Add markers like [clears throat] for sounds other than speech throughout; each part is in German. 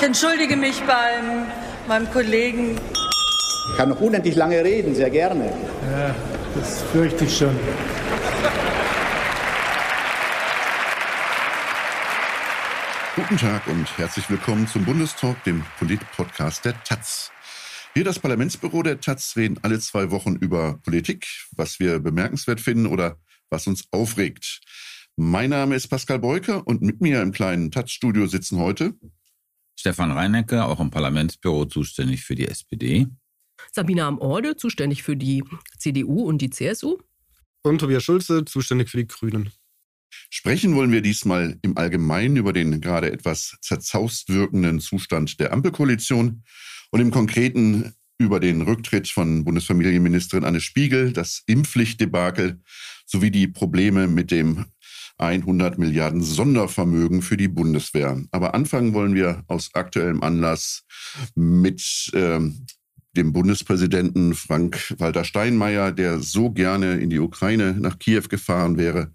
Ich entschuldige mich beim meinem Kollegen. Ich kann noch unendlich lange reden, sehr gerne. Ja, das fürchte ich schon. Guten Tag und herzlich willkommen zum Bundestalk, dem Polit-Podcast der Taz. Wir, das Parlamentsbüro der Taz, reden alle zwei Wochen über Politik, was wir bemerkenswert finden oder was uns aufregt. Mein Name ist Pascal Beuker und mit mir im kleinen Taz-Studio sitzen heute Stefan Reinecke, auch im Parlamentsbüro zuständig für die SPD. Sabina Amorde, zuständig für die CDU und die CSU. Und Tobias Schulze, zuständig für die Grünen. Sprechen wollen wir diesmal im Allgemeinen über den gerade etwas zerzaust wirkenden Zustand der Ampelkoalition und im Konkreten über den Rücktritt von Bundesfamilienministerin Anne Spiegel, das Impfpflichtdebakel sowie die Probleme mit dem 100 Milliarden Sondervermögen für die Bundeswehr. Aber anfangen wollen wir aus aktuellem Anlass mit ähm, dem Bundespräsidenten Frank-Walter Steinmeier, der so gerne in die Ukraine nach Kiew gefahren wäre,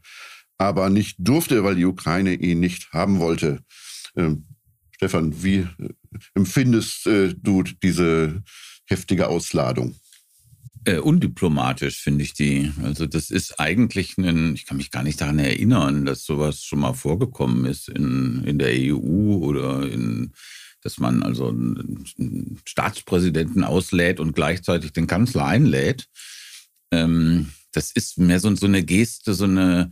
aber nicht durfte, weil die Ukraine ihn nicht haben wollte. Ähm, Stefan, wie empfindest äh, du diese heftige Ausladung? Äh, undiplomatisch finde ich die. Also das ist eigentlich ein, ich kann mich gar nicht daran erinnern, dass sowas schon mal vorgekommen ist in, in der EU oder in, dass man also einen Staatspräsidenten auslädt und gleichzeitig den Kanzler einlädt. Ähm, das ist mehr so, so eine Geste, so eine,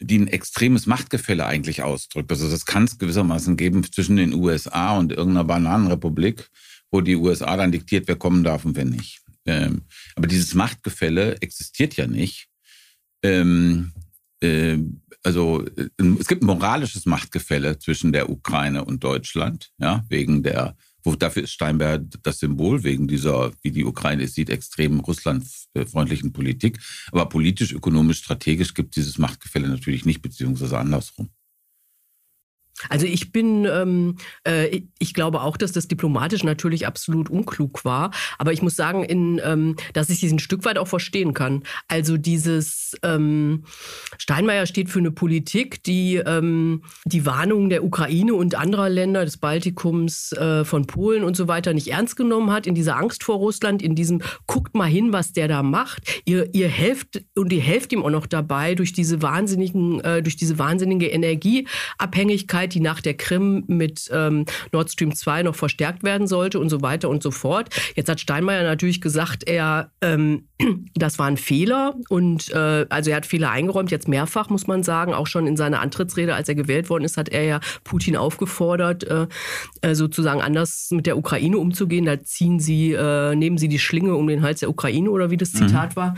die ein extremes Machtgefälle eigentlich ausdrückt. Also das kann es gewissermaßen geben zwischen den USA und irgendeiner Bananenrepublik, wo die USA dann diktiert, wer kommen darf und wer nicht. Ähm, aber dieses Machtgefälle existiert ja nicht. Ähm, äh, also äh, es gibt ein moralisches Machtgefälle zwischen der Ukraine und Deutschland, ja, wegen der, wo dafür ist Steinberg das Symbol, wegen dieser, wie die Ukraine es sieht, extrem russlandfreundlichen Politik. Aber politisch, ökonomisch, strategisch gibt dieses Machtgefälle natürlich nicht, beziehungsweise andersrum. Also ich bin, ähm, äh, ich glaube auch, dass das diplomatisch natürlich absolut unklug war. Aber ich muss sagen, in, ähm, dass ich diesen Stück weit auch verstehen kann. Also dieses ähm, Steinmeier steht für eine Politik, die ähm, die Warnungen der Ukraine und anderer Länder des Baltikums, äh, von Polen und so weiter nicht ernst genommen hat. In dieser Angst vor Russland, in diesem guckt mal hin, was der da macht. Ihr, ihr helft und ihr helft ihm auch noch dabei durch diese wahnsinnigen, äh, durch diese wahnsinnige Energieabhängigkeit Abhängigkeit, die nach der Krim mit ähm, Nord Stream 2 noch verstärkt werden sollte und so weiter und so fort. Jetzt hat Steinmeier natürlich gesagt, er ähm, [clears throat] das war ein Fehler und äh, also er hat Fehler eingeräumt, jetzt mehrfach muss man sagen, auch schon in seiner Antrittsrede, als er gewählt worden ist, hat er ja Putin aufgefordert, äh, äh sozusagen anders mit der Ukraine umzugehen. Da ziehen sie, äh, nehmen sie die Schlinge um den Hals der Ukraine oder wie das mhm. Zitat mhm. war.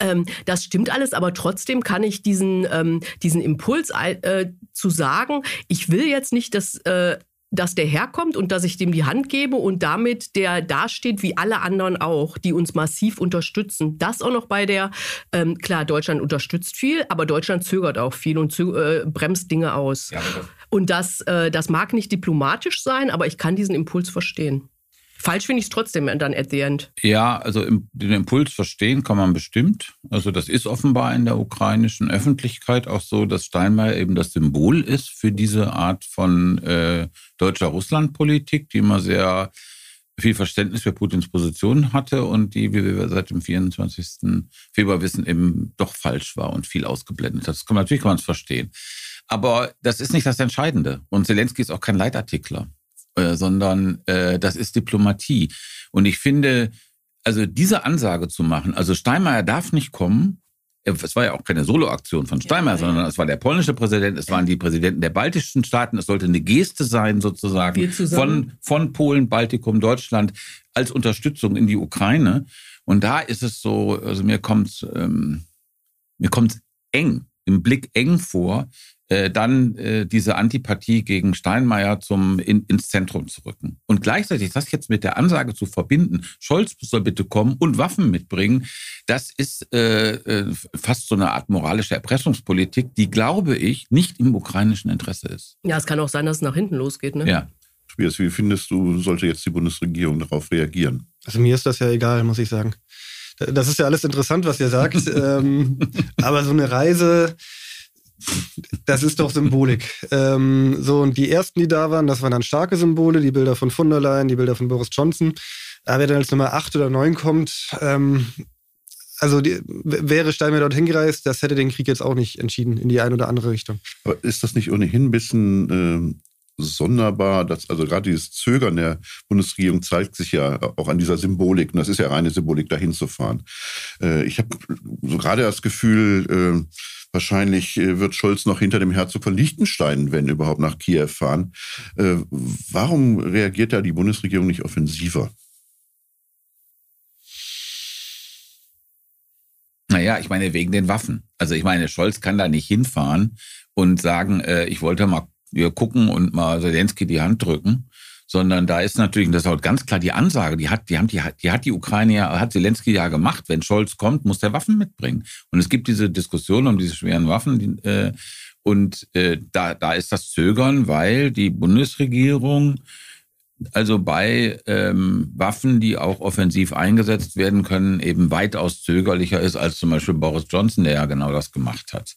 Ähm, das stimmt alles, aber trotzdem kann ich diesen, ähm, diesen Impuls äh, zu sagen, ich will jetzt nicht, dass, äh, dass der herkommt und dass ich dem die Hand gebe und damit der dasteht wie alle anderen auch, die uns massiv unterstützen. Das auch noch bei der, ähm, klar, Deutschland unterstützt viel, aber Deutschland zögert auch viel und äh, bremst Dinge aus. Ja, und das, äh, das mag nicht diplomatisch sein, aber ich kann diesen Impuls verstehen. Falsch finde ich es trotzdem dann at the end. Ja, also den Impuls verstehen kann man bestimmt. Also das ist offenbar in der ukrainischen Öffentlichkeit auch so, dass Steinmeier eben das Symbol ist für diese Art von äh, deutscher Russlandpolitik, die immer sehr viel Verständnis für Putins Position hatte und die, wie wir seit dem 24. Februar wissen, eben doch falsch war und viel ausgeblendet hat. Das kann, natürlich kann man es verstehen. Aber das ist nicht das Entscheidende. Und Zelensky ist auch kein Leitartikler. Äh, sondern äh, das ist Diplomatie. Und ich finde, also diese Ansage zu machen, also Steinmeier darf nicht kommen, äh, es war ja auch keine Soloaktion von Steinmeier, ja, sondern es war der polnische Präsident, es waren die Präsidenten der baltischen Staaten, es sollte eine Geste sein sozusagen von, von Polen, Baltikum, Deutschland als Unterstützung in die Ukraine. Und da ist es so, also mir kommt ähm, mir kommt eng, im Blick eng vor, äh, dann äh, diese Antipathie gegen Steinmeier zum in, ins Zentrum zu rücken. Und gleichzeitig das jetzt mit der Ansage zu verbinden, Scholz soll bitte kommen und Waffen mitbringen, das ist äh, äh, fast so eine Art moralische Erpressungspolitik, die, glaube ich, nicht im ukrainischen Interesse ist. Ja, es kann auch sein, dass es nach hinten losgeht. Ne? Ja. Tobias, wie findest du, sollte jetzt die Bundesregierung darauf reagieren? Also mir ist das ja egal, muss ich sagen. Das ist ja alles interessant, was ihr sagt. [laughs] ähm, aber so eine Reise Das ist doch Symbolik. ähm, so, und die ersten, die da waren, das waren dann starke Symbole, die Bilder von von der Leyen, die Bilder von Boris Johnson. Aber wer dann als Nummer 8 oder 9 kommt, ähm, also die, wäre Steinmeier dorthin gereist, das hätte den Krieg jetzt auch nicht entschieden in die eine oder andere Richtung. Aber ist das nicht ohnehin ein bisschen äh, sonderbar, dass also gerade dieses Zögern der Bundesregierung zeigt sich ja auch an dieser Symbolik. Und das ist ja reine Symbolik, dahin zu fahren. Äh, ich habe so gerade das Gefühl, äh, wahrscheinlich äh, wird Scholz noch hinter dem Herzog von Liechtenstein, wenn überhaupt, nach Kiew fahren. Warum reagiert da die Bundesregierung nicht offensiver? Naja, ich meine, wegen den Waffen. Also ich meine, Scholz kann da nicht hinfahren und sagen, ich wollte mal wir gucken und mal Zelensky die Hand drücken, sondern da ist natürlich, und das ist auch ganz klar die Ansage, die hat, die haben die, die hat die Ukraine ja, hat Zelensky ja gemacht. Wenn Scholz kommt, muss der Waffen mitbringen. Und es gibt diese Diskussion um diese schweren Waffen, die, äh, und äh, da, da ist das Zögern, weil die Bundesregierung also bei ähm, Waffen, die auch offensiv eingesetzt werden können, eben weitaus zögerlicher ist als zum Beispiel Boris Johnson, der ja genau das gemacht hat.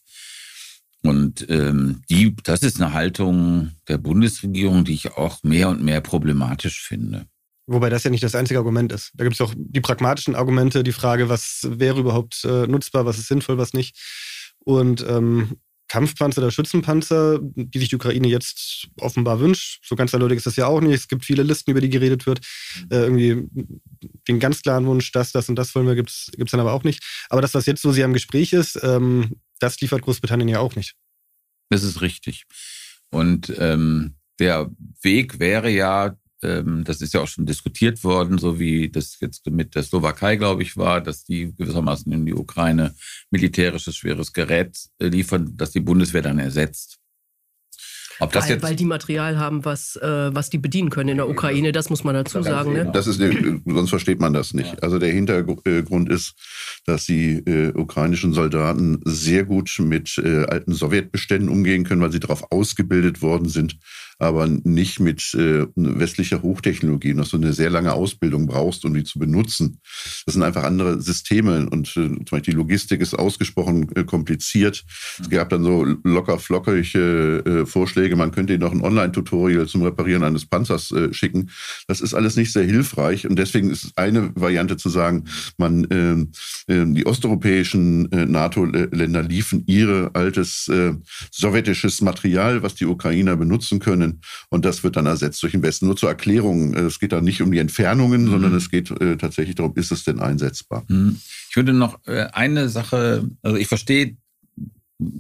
Und ähm, die, das ist eine Haltung der Bundesregierung, die ich auch mehr und mehr problematisch finde. Wobei das ja nicht das einzige Argument ist. Da gibt es auch die pragmatischen Argumente, die Frage, was wäre überhaupt äh, nutzbar, was ist sinnvoll, was nicht. Und ähm, Kampfpanzer oder Schützenpanzer, die sich die Ukraine jetzt offenbar wünscht. So ganz eindeutig ist das ja auch nicht. Es gibt viele Listen, über die geredet wird. Äh, irgendwie den ganz klaren Wunsch, das, das und das wollen wir, gibt es dann aber auch nicht. Aber das, was jetzt so sehr im Gespräch ist, ähm, das liefert Großbritannien ja auch nicht. Das ist richtig. Und ähm, der Weg wäre ja, ähm, das ist ja auch schon diskutiert worden, so wie das jetzt mit der Slowakei, glaube ich, war, dass die gewissermaßen in die Ukraine militärisches schweres Gerät äh, liefern, dass die Bundeswehr dann ersetzt. Ob das weil, jetzt weil die Material haben, was, äh, was die bedienen können in der Ukraine, das muss man dazu sagen. Ne? Das ist, sonst versteht man das nicht. Also der Hintergrund ist, dass die äh, ukrainischen Soldaten sehr gut mit äh, alten Sowjetbeständen umgehen können, weil sie darauf ausgebildet worden sind, aber nicht mit äh, westlicher Hochtechnologie, dass du eine sehr lange Ausbildung brauchst, um die zu benutzen. Das sind einfach andere Systeme und äh, zum Beispiel die Logistik ist ausgesprochen äh, kompliziert. Es gab dann so locker flockige äh, Vorschläge, man könnte ihnen noch ein Online-Tutorial zum Reparieren eines Panzers äh, schicken. Das ist alles nicht sehr hilfreich und deswegen ist eine Variante zu sagen, man äh, äh, die osteuropäischen äh, NATO-Länder liefen ihre altes sowjetisches Material, was die Ukrainer benutzen können, können. Und das wird dann ersetzt durch den Westen. Nur zur Erklärung, äh, es geht da nicht um die Entfernungen, mhm. sondern es geht äh, tatsächlich darum, ist es denn einsetzbar? Mhm. Ich würde noch äh, eine Sache, also ich verstehe,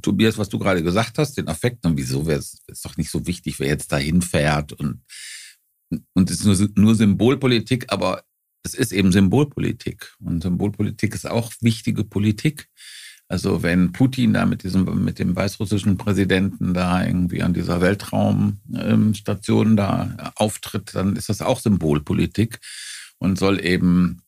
Tobias, was du gerade gesagt hast, den Affekt und wieso wäre es doch nicht so wichtig, wer jetzt dahin fährt und und es ist nur, nur Symbolpolitik, aber es ist eben Symbolpolitik. Und Symbolpolitik ist auch wichtige Politik. Also wenn Putin da mit diesem, mit dem weißrussischen Präsidenten da irgendwie an dieser Weltraumstation da auftritt, dann ist das auch Symbolpolitik und soll eben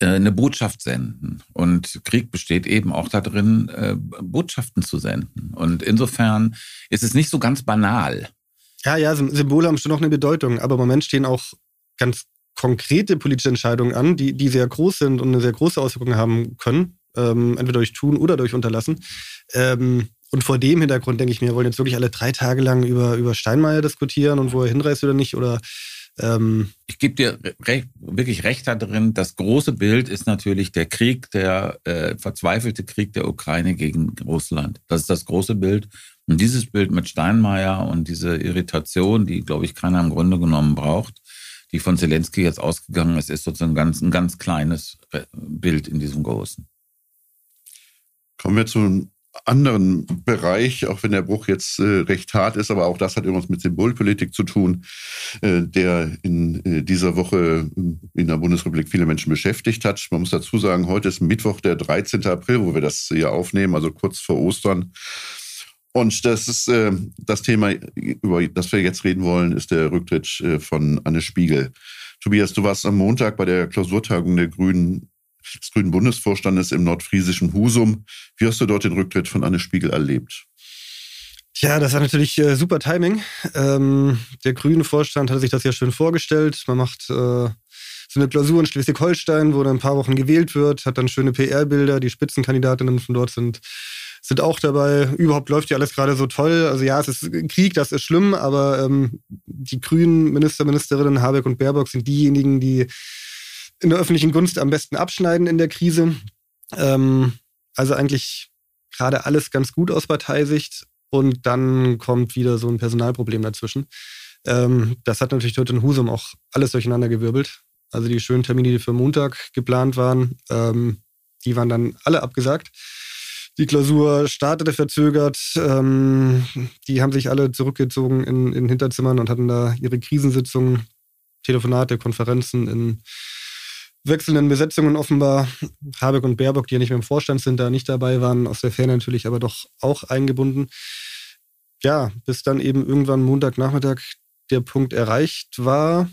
äh, eine Botschaft senden. Und Krieg besteht eben auch darin, äh, Botschaften zu senden. Und insofern ist es nicht so ganz banal. Ja, ja, Symbole haben schon noch eine Bedeutung, aber im Moment stehen auch ganz konkrete politische Entscheidungen an, die, die sehr groß sind und eine sehr große Auswirkung haben können ähm, entweder durch Tun oder durch Unterlassen. Ähm, und vor dem Hintergrund denke ich mir, wollen jetzt wirklich alle drei Tage lang über, über Steinmeier diskutieren und wo er hinreist oder nicht oder ähm ich gebe dir recht, wirklich recht darin. Das große Bild ist natürlich der Krieg, der äh, verzweifelte Krieg der Ukraine gegen Russland. Das ist das große Bild. Und dieses Bild mit Steinmeier und diese Irritation, die, glaube ich, keiner im Grunde genommen braucht, die von Zelensky jetzt ausgegangen ist, ist sozusagen ganz, ein ganz kleines äh, Bild in diesem großen. Kommen wir zu einem anderen Bereich, auch wenn der Bruch jetzt äh, recht hart ist, aber auch das hat irgendwas mit Symbolpolitik zu tun, äh, der in äh, dieser Woche in der Bundesrepublik viele Menschen beschäftigt hat. Man muss dazu sagen, heute ist Mittwoch, der 13. April, wo wir das hier aufnehmen, also kurz vor Ostern. Und das ist äh, das Thema, über das wir jetzt reden wollen, ist der Rücktritt äh, von Anne Spiegel. Tobias, du warst am Montag bei der Klausurtagung der Grünen des Grünen Bundesvorstandes im nordfriesischen Husum. Wie hast du dort den Rücktritt von Anne Spiegel erlebt? Tja, das war natürlich äh, super Timing. Ähm, der grüne Vorstand hatte sich das ja schön vorgestellt. Man macht äh, so eine Klausur in Schleswig-Holstein, wo dann ein paar Wochen gewählt wird, hat dann schöne PR-Bilder. Die Spitzenkandidatinnen von dort sind sind auch dabei. Überhaupt läuft ja alles gerade so toll. Also ja, es ist Krieg, das ist schlimm, aber ähm, die grünen Minister, Ministerinnen Habeck und Baerbock sind diejenigen, die in der öffentlichen Gunst am besten abschneiden in der Krise. Ähm, also eigentlich gerade alles ganz gut aus Parteisicht. Und dann kommt wieder so ein Personalproblem dazwischen. Ähm, das hat natürlich dort in Husum auch alles durcheinander gewirbelt. Also die schönen Termine, die für Montag geplant waren, ähm, die waren dann alle abgesagt. Die Klausur startete verzögert. Ähm, die haben sich alle zurückgezogen in, in Hinterzimmern und hatten da ihre Krisensitzungen, Telefonate, Konferenzen in wechselnden Besetzungen offenbar. Habeck und Baerbock, die ja nicht mehr im Vorstand sind, da nicht dabei waren, aus der Ferne natürlich aber doch auch eingebunden. Ja, bis dann eben irgendwann Montagnachmittag der Punkt erreicht war,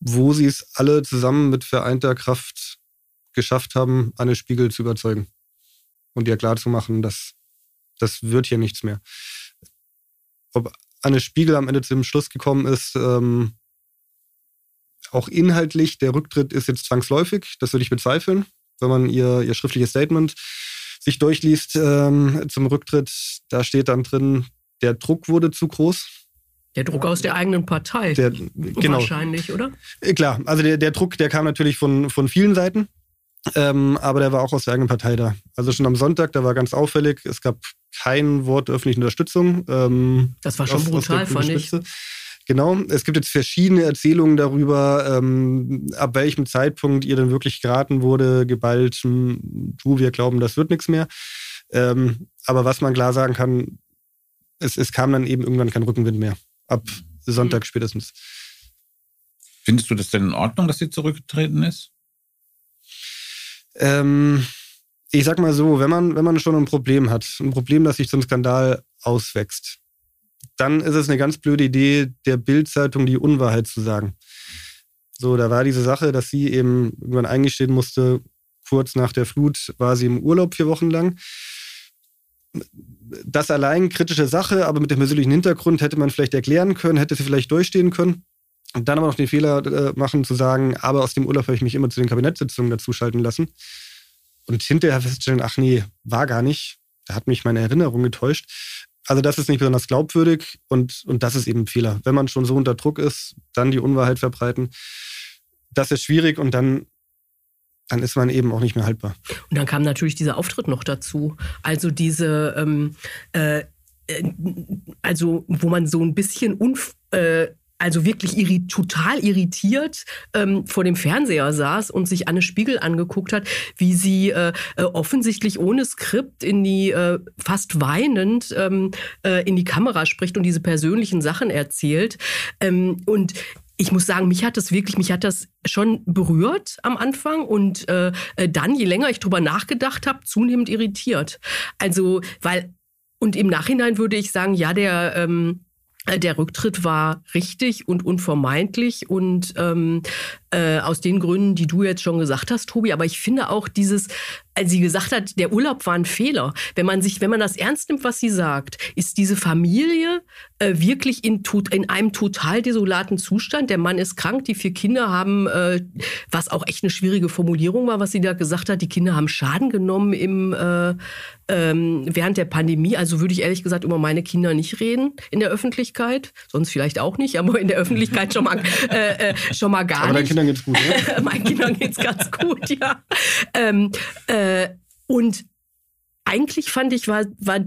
wo sie es alle zusammen mit vereinter Kraft geschafft haben, Anne Spiegel zu überzeugen und ihr klarzumachen, dass das wird hier nichts mehr. Ob Anne Spiegel am Ende zu dem Schluss gekommen ist, ähm, auch inhaltlich, der Rücktritt ist jetzt zwangsläufig, das würde ich bezweifeln, wenn man ihr, ihr schriftliches Statement sich durchliest ähm, zum Rücktritt, da steht dann drin, der Druck wurde zu groß. Der Druck aus der eigenen Partei. Der, genau. Wahrscheinlich, oder? Äh, klar, also der, der Druck, der kam natürlich von, von vielen Seiten, ähm, aber der war auch aus der eigenen Partei da. Also schon am Sonntag, da war ganz auffällig, es gab kein Wort der öffentlichen Unterstützung. Ähm, das war schon aus, brutal, aus fand ich. Genau, es gibt jetzt verschiedene Erzählungen darüber, ähm, ab welchem Zeitpunkt ihr denn wirklich geraten wurde, geballt, hm, du, wir glauben, das wird nichts mehr. Ähm, aber was man klar sagen kann, es, es kam dann eben irgendwann kein Rückenwind mehr. Ab Sonntag spätestens. Findest du das denn in Ordnung, dass sie zurückgetreten ist? Ähm, ich sag mal so, wenn man, wenn man schon ein Problem hat, ein Problem, das sich zum Skandal auswächst, dann ist es eine ganz blöde Idee, der Bildzeitung die Unwahrheit zu sagen. So, da war diese Sache, dass sie eben irgendwann eingestehen musste, kurz nach der Flut war sie im Urlaub vier Wochen lang das allein kritische Sache, aber mit dem persönlichen Hintergrund hätte man vielleicht erklären können, hätte sie vielleicht durchstehen können. Und dann aber noch den Fehler äh, machen, zu sagen, aber aus dem Urlaub habe ich mich immer zu den Kabinettssitzungen dazuschalten lassen. Und hinterher feststellen, ach nee, war gar nicht. Da hat mich meine Erinnerung getäuscht. Also das ist nicht besonders glaubwürdig und, und das ist eben ein Fehler. Wenn man schon so unter Druck ist, dann die Unwahrheit verbreiten. Das ist schwierig und dann dann ist man eben auch nicht mehr haltbar. Und dann kam natürlich dieser Auftritt noch dazu. Also diese, ähm, äh, äh also wo man so ein bisschen unf äh, also wirklich irri total irritiert ähm, vor dem Fernseher saß und sich Anne Spiegel angeguckt hat, wie sie äh, äh, offensichtlich ohne Skript in die äh, fast weinend ähm, äh, in die Kamera spricht und diese persönlichen Sachen erzählt. Ähm, und ich muss sagen, mich hat das wirklich, mich hat das schon berührt am Anfang und äh, äh, dann, je länger ich drüber nachgedacht habe, zunehmend irritiert. Also, weil, und im Nachhinein würde ich sagen, ja, der, ähm, äh, der Rücktritt war richtig und unvermeidlich und ähm, äh, aus den Gründen, die du jetzt schon gesagt hast, Tobi. Aber ich finde auch dieses, als sie gesagt hat, der Urlaub war ein Fehler. Wenn man sich, wenn man das ernst nimmt, was sie sagt, ist diese Familie äh, wirklich in, in einem total desolaten Zustand. Der Mann ist krank, die vier Kinder haben, äh, was auch echt eine schwierige Formulierung war, was sie da gesagt hat, die Kinder haben Schaden genommen im, äh, ähm, während der Pandemie. Also würde ich ehrlich gesagt über meine Kinder nicht reden in der Öffentlichkeit. Sonst vielleicht auch nicht, aber in der Öffentlichkeit schon mal, [laughs] äh, äh, schon mal gar aber nicht. Kindern geht's gut, ne? [laughs] Meinen Kindern geht's ganz gut, ja. Ähm, äh, und eigentlich fand ich, war, war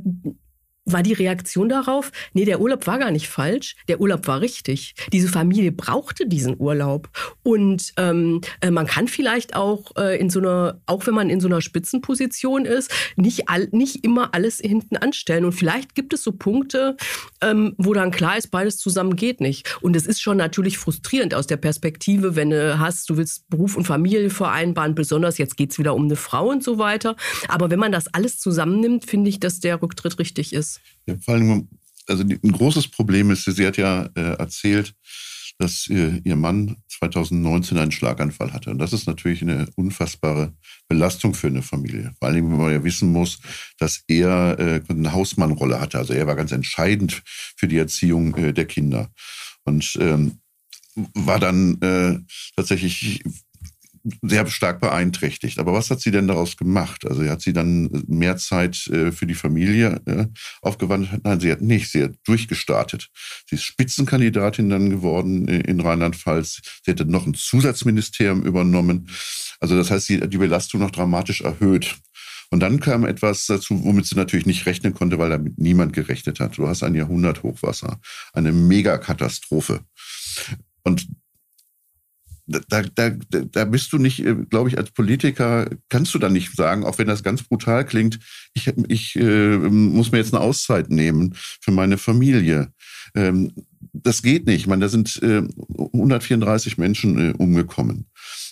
war die Reaktion darauf, nee, der Urlaub war gar nicht falsch, der Urlaub war richtig. Diese Familie brauchte diesen Urlaub. Und ähm, äh, man kann vielleicht auch äh, in so einer, auch wenn man in so einer Spitzenposition ist, nicht, all, nicht immer alles hinten anstellen. Und vielleicht gibt es so Punkte, ähm, wo dann klar ist, beides zusammen geht nicht. Und es ist schon natürlich frustrierend aus der Perspektive, wenn du hast, du willst Beruf und Familie vereinbaren, besonders jetzt geht's wieder um eine Frau und so weiter. Aber wenn man das alles zusammennimmt, finde ich, dass der Rücktritt richtig ist. Ja, vor allem, also ein großes Problem ist, sie hat ja äh, erzählt, dass ihr, ihr Mann 2019 einen Schlaganfall hatte. Und das ist natürlich eine unfassbare Belastung für eine Familie. Vor allem, wenn man ja wissen muss, dass er äh, eine Hausmannrolle hatte. Also er war ganz entscheidend für die Erziehung äh, der Kinder. Und ähm, war dann äh, tatsächlich sehr stark beeinträchtigt. Aber was hat sie denn daraus gemacht? Also hat sie dann mehr Zeit äh, für die Familie äh, aufgewandt? Nein, sie hat nicht. Sie hat durchgestartet. Sie ist Spitzenkandidatin dann geworden in Rheinland-Pfalz. Sie hätte noch ein Zusatzministerium übernommen. Also das heißt, sie hat die Belastung noch dramatisch erhöht. Und dann kam etwas dazu, womit sie natürlich nicht rechnen konnte, weil damit niemand gerechnet hat. Du hast ein Jahrhunderthochwasser, eine Megakatastrophe. Und da, da, da bist du nicht, äh, glaube ich, als Politiker, kannst du da nicht sagen, auch wenn das ganz brutal klingt, ich, ich äh, muss mir jetzt eine Auszeit nehmen für meine Familie. Ähm, das geht nicht. Ich meine, da sind äh, 134 Menschen äh, umgekommen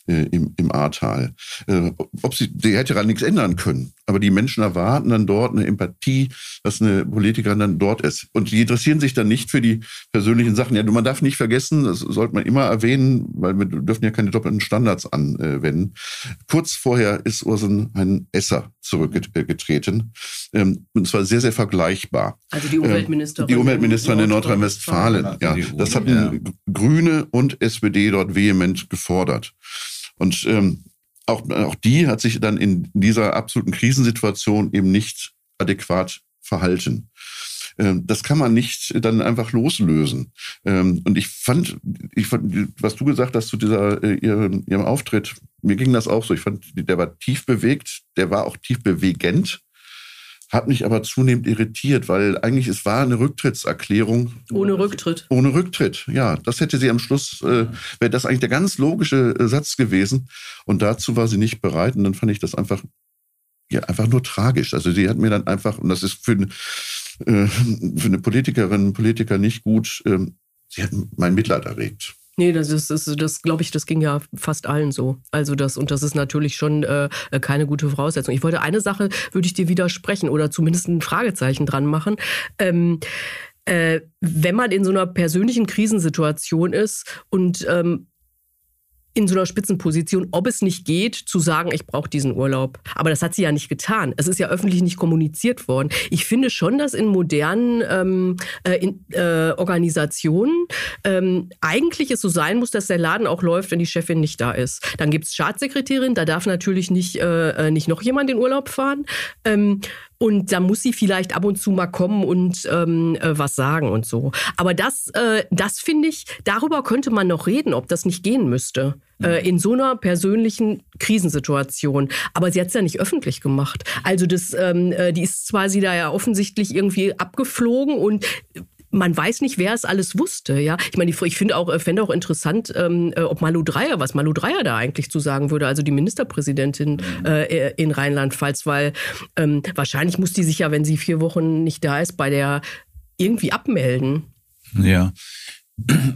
äh, im, im Ahrtal. Äh, ob sie, die hätte daran nichts ändern können. Aber die Menschen erwarten dann dort eine Empathie, dass eine Politikerin dann dort ist. Und die interessieren sich dann nicht für die persönlichen Sachen. Ja, man darf nicht vergessen, das sollte man immer erwähnen, weil wir dürfen ja keine doppelten Standards anwenden. Kurz vorher ist Ursen ein Esser zurückgetreten. Ähm, und zwar sehr, sehr vergleichbar. Also die Umweltministerin. Die Umweltministerin in Nordrhein-Westfalen. Ja, das hatten Grüne und SPD dort vehement gefordert. Und ähm, auch, auch die hat sich dann in dieser absoluten Krisensituation eben nicht adäquat verhalten. Ähm, das kann man nicht dann einfach loslösen. Ähm, und ich fand, ich fand, was du gesagt hast zu dieser äh, ihrem, ihrem Auftritt, mir ging das auch so. Ich fand, der war tief bewegt, der war auch tief bewegend hat mich aber zunehmend irritiert, weil eigentlich es war eine Rücktrittserklärung. Ohne Rücktritt. Ohne Rücktritt, ja. Das hätte sie am Schluss, äh, wäre das eigentlich der ganz logische äh, Satz gewesen. Und dazu war sie nicht bereit. Und dann fand ich das einfach, ja, einfach nur tragisch. Also sie hat mir dann einfach, und das ist für, äh, für eine Politikerin, Politiker nicht gut, äh, sie hat mein Mitleid erregt. Nee, das ist, das, das glaube ich, das ging ja fast allen so. Also das, und das ist natürlich schon äh, keine gute Voraussetzung. Ich wollte eine Sache, würde ich dir widersprechen oder zumindest ein Fragezeichen dran machen. Ähm, äh, wenn man in so einer persönlichen Krisensituation ist und ähm, in so einer Spitzenposition, ob es nicht geht, zu sagen, ich brauche diesen Urlaub. Aber das hat sie ja nicht getan. Es ist ja öffentlich nicht kommuniziert worden. Ich finde schon, dass in modernen ähm, äh, in, äh, Organisationen ähm, eigentlich es so sein muss, dass der Laden auch läuft, wenn die Chefin nicht da ist. Dann gibt es Staatssekretärin, da darf natürlich nicht, äh, äh, nicht noch jemand in Urlaub fahren. Ähm, und da muss sie vielleicht ab und zu mal kommen und ähm, äh, was sagen und so. Aber das, äh, das finde ich, darüber könnte man noch reden, ob das nicht gehen müsste. Äh, in so einer persönlichen Krisensituation. Aber sie hat es ja nicht öffentlich gemacht. Also das, ähm, äh, die ist zwar sie da ja offensichtlich irgendwie abgeflogen und man weiß nicht, wer es alles wusste. Ja, ich meine, ich finde auch, äh, fände auch interessant, ähm, äh, ob Malu Dreyer, was Malu Dreyer da eigentlich zu sagen würde, also die Ministerpräsidentin mhm. äh, in Rheinland-Pfalz, weil ähm, wahrscheinlich muss die sich ja, wenn sie vier Wochen nicht da ist, bei der irgendwie abmelden. Ja.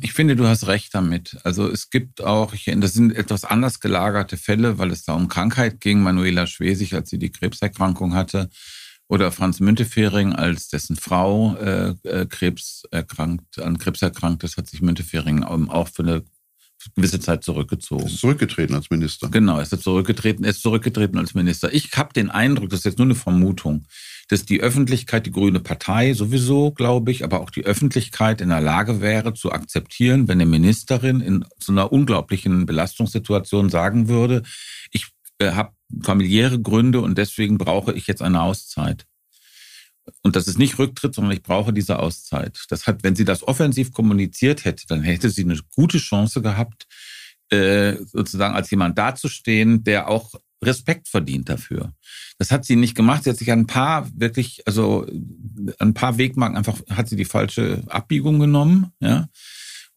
Ich finde, du hast recht damit. Also es gibt auch, das sind etwas anders gelagerte Fälle, weil es da um Krankheit ging. Manuela Schwesig, als sie die Krebserkrankung hatte, oder Franz Müntefering, als dessen Frau äh, äh, Krebs erkrankt, an Krebs erkrankt ist, hat sich Müntefering auch für eine gewisse Zeit zurückgezogen. Ist zurückgetreten als Minister. Genau, ist er zurückgetreten, ist zurückgetreten als Minister. Ich habe den Eindruck, das ist jetzt nur eine Vermutung, dass die Öffentlichkeit, die Grüne Partei sowieso, glaube ich, aber auch die Öffentlichkeit in der Lage wäre zu akzeptieren, wenn eine Ministerin in so einer unglaublichen Belastungssituation sagen würde, ich äh, habe familiäre Gründe und deswegen brauche ich jetzt eine Auszeit. Und das ist nicht Rücktritt, sondern ich brauche diese Auszeit. Das hat, wenn sie das offensiv kommuniziert hätte, dann hätte sie eine gute Chance gehabt, äh, sozusagen als jemand dazustehen, der auch Respekt verdient dafür. Das hat sie nicht gemacht. Sie hat sich ein paar wirklich, also ein paar Wegmarken einfach, hat sie die falsche Abbiegung genommen, ja.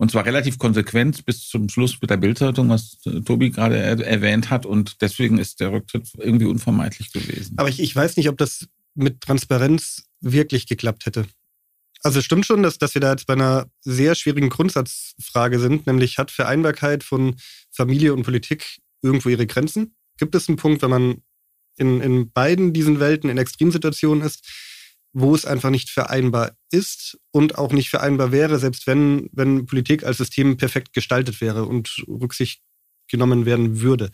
Und zwar relativ konsequent bis zum Schluss mit der Bildzeitung, was Tobi gerade erwähnt hat. Und deswegen ist der Rücktritt irgendwie unvermeidlich gewesen. Aber ich, ich weiß nicht, ob das mit Transparenz wirklich geklappt hätte. Also es stimmt schon, dass, dass wir da jetzt bei einer sehr schwierigen Grundsatzfrage sind, nämlich hat Vereinbarkeit von Familie und Politik irgendwo ihre Grenzen? Gibt es einen Punkt, wenn man in, in beiden diesen Welten in Extremsituationen ist, wo es einfach nicht vereinbar ist und auch nicht vereinbar wäre, selbst wenn, wenn Politik als System perfekt gestaltet wäre und Rücksicht genommen werden würde.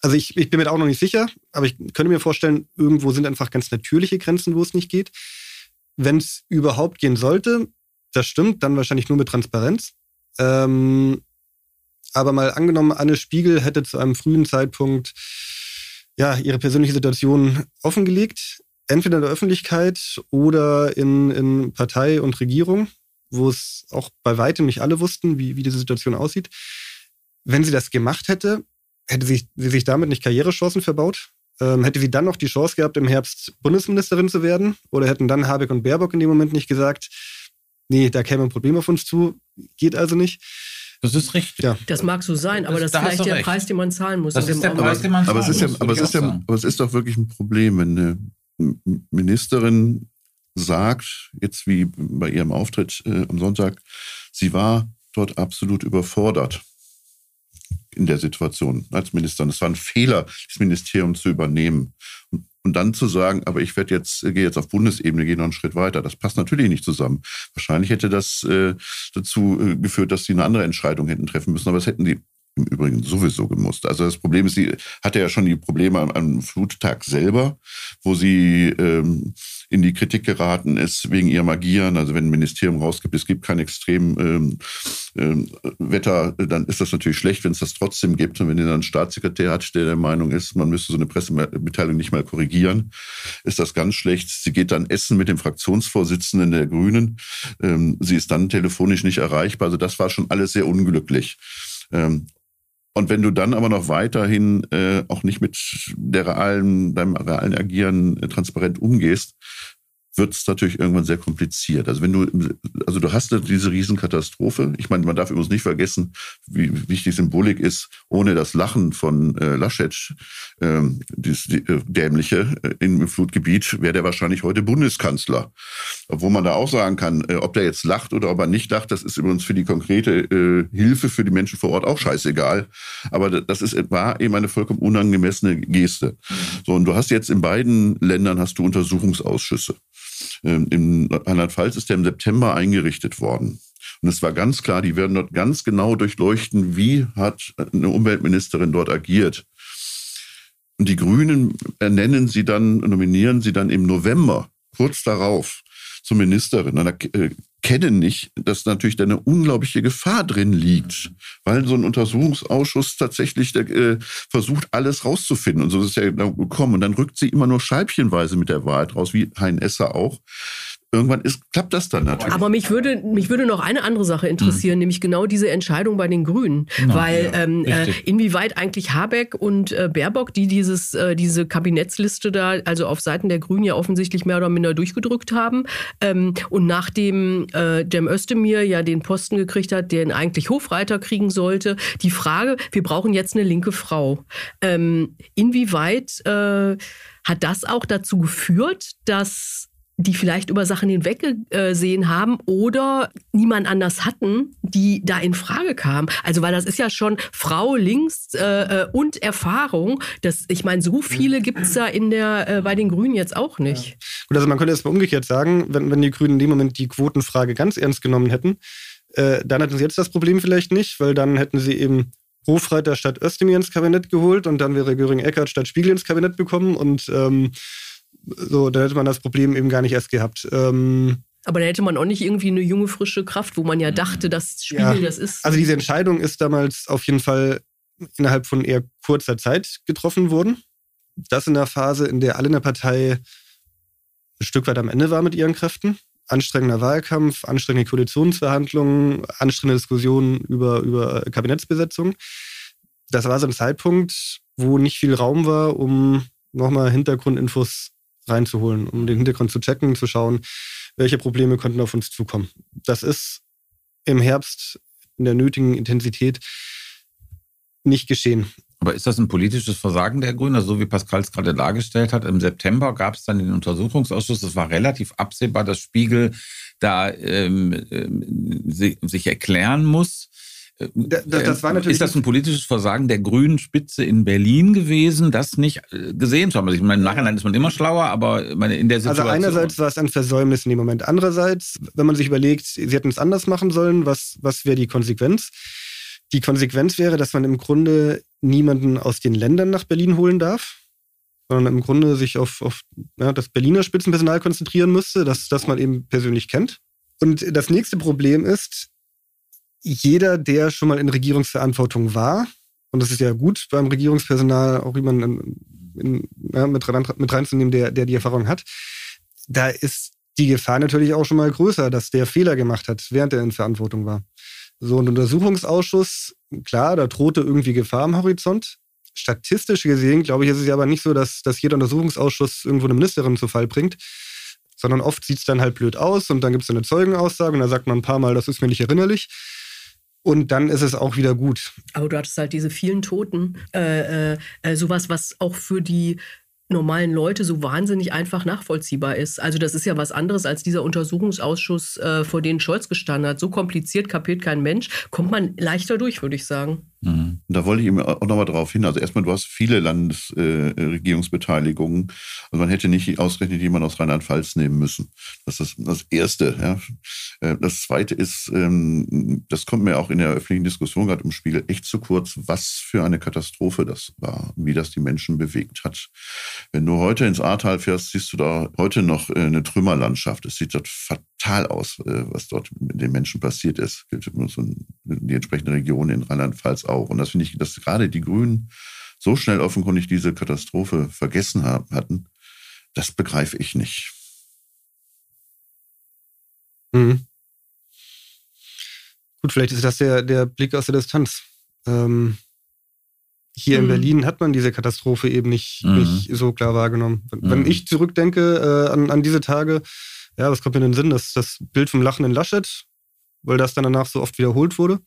Also ich, ich bin mir da auch noch nicht sicher, aber ich könnte mir vorstellen, irgendwo sind einfach ganz natürliche Grenzen, wo es nicht geht. Wenn es überhaupt gehen sollte, das stimmt, dann wahrscheinlich nur mit Transparenz. Ähm, Aber mal angenommen, Anne Spiegel hätte zu einem frühen Zeitpunkt ja, ihre persönliche Situation offengelegt, entweder in der Öffentlichkeit oder in, in Partei und Regierung, wo es auch bei weitem nicht alle wussten, wie, wie diese Situation aussieht. Wenn sie das gemacht hätte, hätte sie, sie sich damit nicht Karrierechancen verbaut? Ähm, hätte sie dann noch die Chance gehabt, im Herbst Bundesministerin zu werden? Oder hätten dann Habeck und Baerbock in dem Moment nicht gesagt, nee, da käme ein Problem auf uns zu, geht also nicht? Das ist richtig. Ja. Das mag so sein, aber das, Das- da ist vielleicht der recht. Preis, den man zahlen muss. Das in ist dem der Augenblick. Preis, den man Aber es, zahlen ist ja, muss, aber, es würde ist ich ja, auch sagen. aber es ist doch wirklich ein Problem, wenn eine Ministerin sagt, jetzt wie bei ihrem Auftritt äh, am Sonntag, sie war dort absolut überfordert in der Situation als Ministerin. Es war ein Fehler, das Ministerium zu übernehmen. Und, und dann zu sagen, aber ich werde jetzt, äh, gehe jetzt auf Bundesebene, gehe noch einen Schritt weiter. Das passt natürlich nicht zusammen. Wahrscheinlich hätte das äh, dazu äh, geführt, dass sie eine andere Entscheidung hätten treffen müssen, aber das hätten die im Übrigen sowieso gemusst. Also das Problem ist, sie hatte ja schon die Probleme am, am Fluttag selber, wo sie ähm, in die Kritik geraten ist wegen ihrem Agieren. Also wenn ein Ministerium rausgibt, es gibt kein extrem ähm, Wetter, dann ist das natürlich schlecht, wenn es das trotzdem gibt. Und wenn ihr dann einen Staatssekretär hat, der der Meinung ist, man müsste so eine Pressemitteilung nicht mal korrigieren, ist das ganz schlecht. Sie geht dann essen mit dem Fraktionsvorsitzenden der Grünen. Ähm, sie ist dann telefonisch nicht erreichbar. Also das war schon alles sehr unglücklich. Ähm, und wenn du dann aber noch weiterhin äh, auch nicht mit der realen, deinem realen Agieren äh, transparent umgehst, wird es natürlich irgendwann sehr kompliziert. Also wenn du, also du hast diese Riesenkatastrophe. Ich meine, man darf übrigens nicht vergessen, wie wichtig Symbolik ist. Ohne das Lachen von äh, Laschet, ähm, dieses die, äh, dämliche äh, im Flutgebiet, wäre der wahrscheinlich heute Bundeskanzler. Obwohl man da auch sagen kann, äh, ob der jetzt lacht oder ob er nicht lacht, das ist übrigens für die konkrete äh, Hilfe für die Menschen vor Ort auch scheißegal. Aber das ist war eben eine vollkommen unangemessene Geste. So und du hast jetzt in beiden Ländern hast du Untersuchungsausschüsse. Ähm, In Rheinland-Pfalz ist der im September eingerichtet worden. Und es war ganz klar, die werden dort ganz genau durchleuchten, wie hat eine Umweltministerin dort agiert. Und die Grünen ernennen sie dann, nominieren sie dann im November, kurz darauf, zur Ministerin. Und da äh, kennen nicht, dass natürlich da eine unglaubliche Gefahr drin liegt, weil so ein Untersuchungsausschuss tatsächlich äh, versucht, alles rauszufinden. Und so ist es ja gekommen. Und dann rückt sie immer nur scheibchenweise mit der Wahrheit raus, wie Hein Esser auch. Irgendwann ist, klappt das dann natürlich. Aber mich würde, mich würde noch eine andere Sache interessieren, nämlich genau diese Entscheidung bei den Grünen. Genau, Weil ja, ähm, äh, inwieweit eigentlich Habeck und äh, Baerbock, die dieses, äh, diese Kabinettsliste da, also auf Seiten der Grünen ja offensichtlich mehr oder minder durchgedrückt haben. Ähm, und nachdem äh, Cem Özdemir ja den Posten gekriegt hat, der ihn eigentlich Hofreiter kriegen sollte, die Frage, wir brauchen jetzt eine linke Frau. Ähm, inwieweit äh, hat das auch dazu geführt, dass die vielleicht über Sachen hinweggesehen haben oder niemand anders hatten, die da in Frage kamen. Also weil das ist ja schon Frau links äh, äh, und Erfahrung. Das, ich meine, so viele gibt's da in der äh, bei den Grünen jetzt auch nicht. Gut, also man könnte jetzt mal umgekehrt sagen, wenn, wenn die Grünen in dem Moment die Quotenfrage ganz ernst genommen hätten, äh, dann hätten sie jetzt das Problem vielleicht nicht, weil dann hätten sie eben Hofreiter statt Özdemir ins Kabinett geholt und dann wäre Göring-Eckardt statt Spiegel ins Kabinett bekommen und ähm, so, dann hätte man das Problem eben gar nicht erst gehabt. Ähm, Aber da hätte man auch nicht irgendwie eine junge, frische Kraft, wo man ja dachte, dass Spiegel Ja. das ist. Also diese Entscheidung ist damals auf jeden Fall innerhalb von eher kurzer Zeit getroffen worden. Das in der Phase, in der alle in der Partei ein Stück weit am Ende war mit ihren Kräften. Anstrengender Wahlkampf, anstrengende Koalitionsverhandlungen, anstrengende Diskussionen über, über Kabinettsbesetzung. Das war so ein Zeitpunkt, wo nicht viel Raum war, um nochmal Hintergrundinfos reinzuholen, um den Hintergrund zu checken, zu schauen, welche Probleme könnten auf uns zukommen. Das ist im Herbst in der nötigen Intensität nicht geschehen. Aber ist das ein politisches Versagen der Grünen? Also so wie Pascal es gerade dargestellt hat, im September gab es dann den Untersuchungsausschuss. Das war relativ absehbar, dass Spiegel da ähm, ähm, si- sich erklären muss. Äh, Da- da- das war natürlich- ist das ein politisches Versagen der grünen Spitze in Berlin gewesen, das nicht äh, gesehen zu haben? Also ich meine, im Nachhinein ist man immer schlauer, aber in der Also Situation. einerseits war es ein Versäumnis in dem Moment. Andererseits, wenn man sich überlegt, sie hätten es anders machen sollen, was, was wäre die Konsequenz? Die Konsequenz wäre, dass man im Grunde niemanden aus den Ländern nach Berlin holen darf, sondern im Grunde sich auf, auf ja, das Berliner Spitzenpersonal konzentrieren müsste, das, das man eben persönlich kennt. Und das nächste Problem ist, jeder, der schon mal in Regierungsverantwortung war, und das ist ja gut beim Regierungspersonal, auch jemanden in, ja, mit, rein, mit reinzunehmen, der, der die Erfahrung hat, da ist die Gefahr natürlich auch schon mal größer, dass der Fehler gemacht hat, während er in Verantwortung war. So ein Untersuchungsausschuss, klar, da drohte irgendwie Gefahr am Horizont. Statistisch gesehen, glaube ich, ist es ja aber nicht so, dass, dass jeder Untersuchungsausschuss irgendwo eine Ministerin zu Fall bringt, sondern oft sieht es dann halt blöd aus und dann gibt es eine Zeugenaussage und da sagt man ein paar Mal, das ist mir nicht erinnerlich. Und dann ist es auch wieder gut. Aber du hattest halt diese vielen Toten. Äh, äh, äh sowas, was auch für die normalen Leute so wahnsinnig einfach nachvollziehbar ist. Also das ist ja was anderes als dieser Untersuchungsausschuss, äh, vor dem Scholz gestanden hat. So kompliziert kapiert kein Mensch. Kommt man leichter durch, würde ich sagen. Mhm. Da wollte ich eben auch nochmal darauf hin. Also erstmal, du hast viele Landesregierungsbeteiligungen. Äh, also man hätte nicht ausgerechnet jemanden aus Rheinland-Pfalz nehmen müssen. Das ist das Erste. Ja. Äh, das Zweite ist, ähm, das kommt mir auch in der öffentlichen Diskussion gerade im Spiegel echt zu kurz, was für eine Katastrophe das war, wie das die Menschen bewegt hat. Wenn du heute ins Ahrtal fährst, siehst du da heute noch äh, eine Trümmerlandschaft. Es sieht dort fatal aus, was dort mit den Menschen passiert ist. Gilt so die entsprechende Region in Rheinland-Pfalz auch. Und das finde ich, dass gerade die Grünen so schnell offenkundig diese Katastrophe vergessen haben, hatten, das begreife ich nicht. Mhm. Gut, vielleicht ist das der, der Blick aus der Distanz. Ähm, hier mhm. in Berlin hat man diese Katastrophe eben nicht, mhm. nicht so klar wahrgenommen. Wenn, wenn mhm. ich zurückdenke äh, an, an diese Tage, ja, was kommt mir in den Sinn? Das, das Bild vom lachenden Laschet, weil das dann danach so oft wiederholt wurde.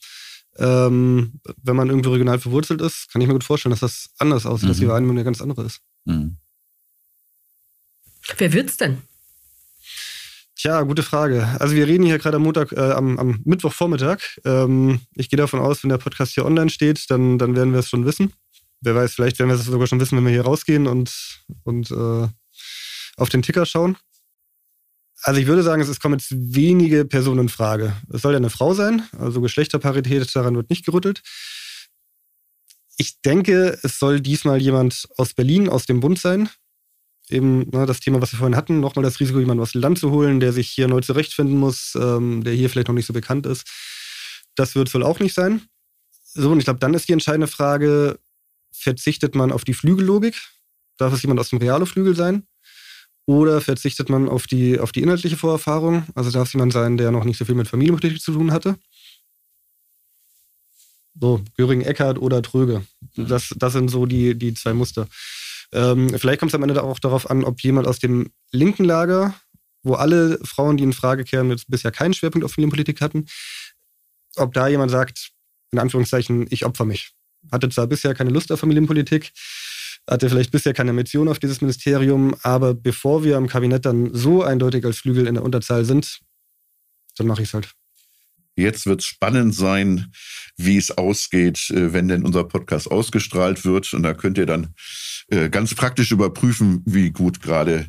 Ähm, wenn man irgendwie regional verwurzelt ist, kann ich mir gut vorstellen, dass das anders aussieht, mhm. dass die Wahrnehmung eine ganz andere ist. Mhm. Wer wird's denn? Tja, gute Frage. Also wir reden hier gerade am Montag, äh, am, am Mittwochvormittag. Ähm, ich gehe davon aus, wenn der Podcast hier online steht, dann, dann werden wir es schon wissen. Wer weiß, vielleicht werden wir es sogar schon wissen, wenn wir hier rausgehen und, und äh, auf den Ticker schauen. Also ich würde sagen, es kommen jetzt wenige Personen in Frage. Es soll ja eine Frau sein, also Geschlechterparität, daran wird nicht gerüttelt. Ich denke, es soll diesmal jemand aus Berlin, aus dem Bund sein. Eben ne, das Thema, was wir vorhin hatten, nochmal das Risiko, jemanden aus dem Land zu holen, der sich hier neu zurechtfinden muss, ähm, der hier vielleicht noch nicht so bekannt ist. Das wird es wohl auch nicht sein. So, und ich glaube, dann ist die entscheidende Frage, verzichtet man auf die Flügellogik? Darf es jemand aus dem Realo-Flügel sein? Oder verzichtet man auf die, auf die inhaltliche Vorerfahrung? Also darf es jemand sein, der noch nicht so viel mit Familienpolitik zu tun hatte? So, Göring, Eckert oder Tröge. Mhm. Das, das sind so die, die zwei Muster. Ähm, vielleicht kommt es am Ende auch darauf an, ob jemand aus dem linken Lager, wo alle Frauen, die in Frage kehren, jetzt bisher keinen Schwerpunkt auf Familienpolitik hatten, ob da jemand sagt, in Anführungszeichen, ich opfer mich. Hatte zwar bisher keine Lust auf Familienpolitik, hatte vielleicht bisher keine Mission auf dieses Ministerium, aber bevor wir im Kabinett dann so eindeutig als Flügel in der Unterzahl sind, dann mache ich es halt. Jetzt wird es spannend sein, wie es ausgeht, äh, wenn denn unser Podcast ausgestrahlt wird. Und da könnt ihr dann äh, ganz praktisch überprüfen, wie gut gerade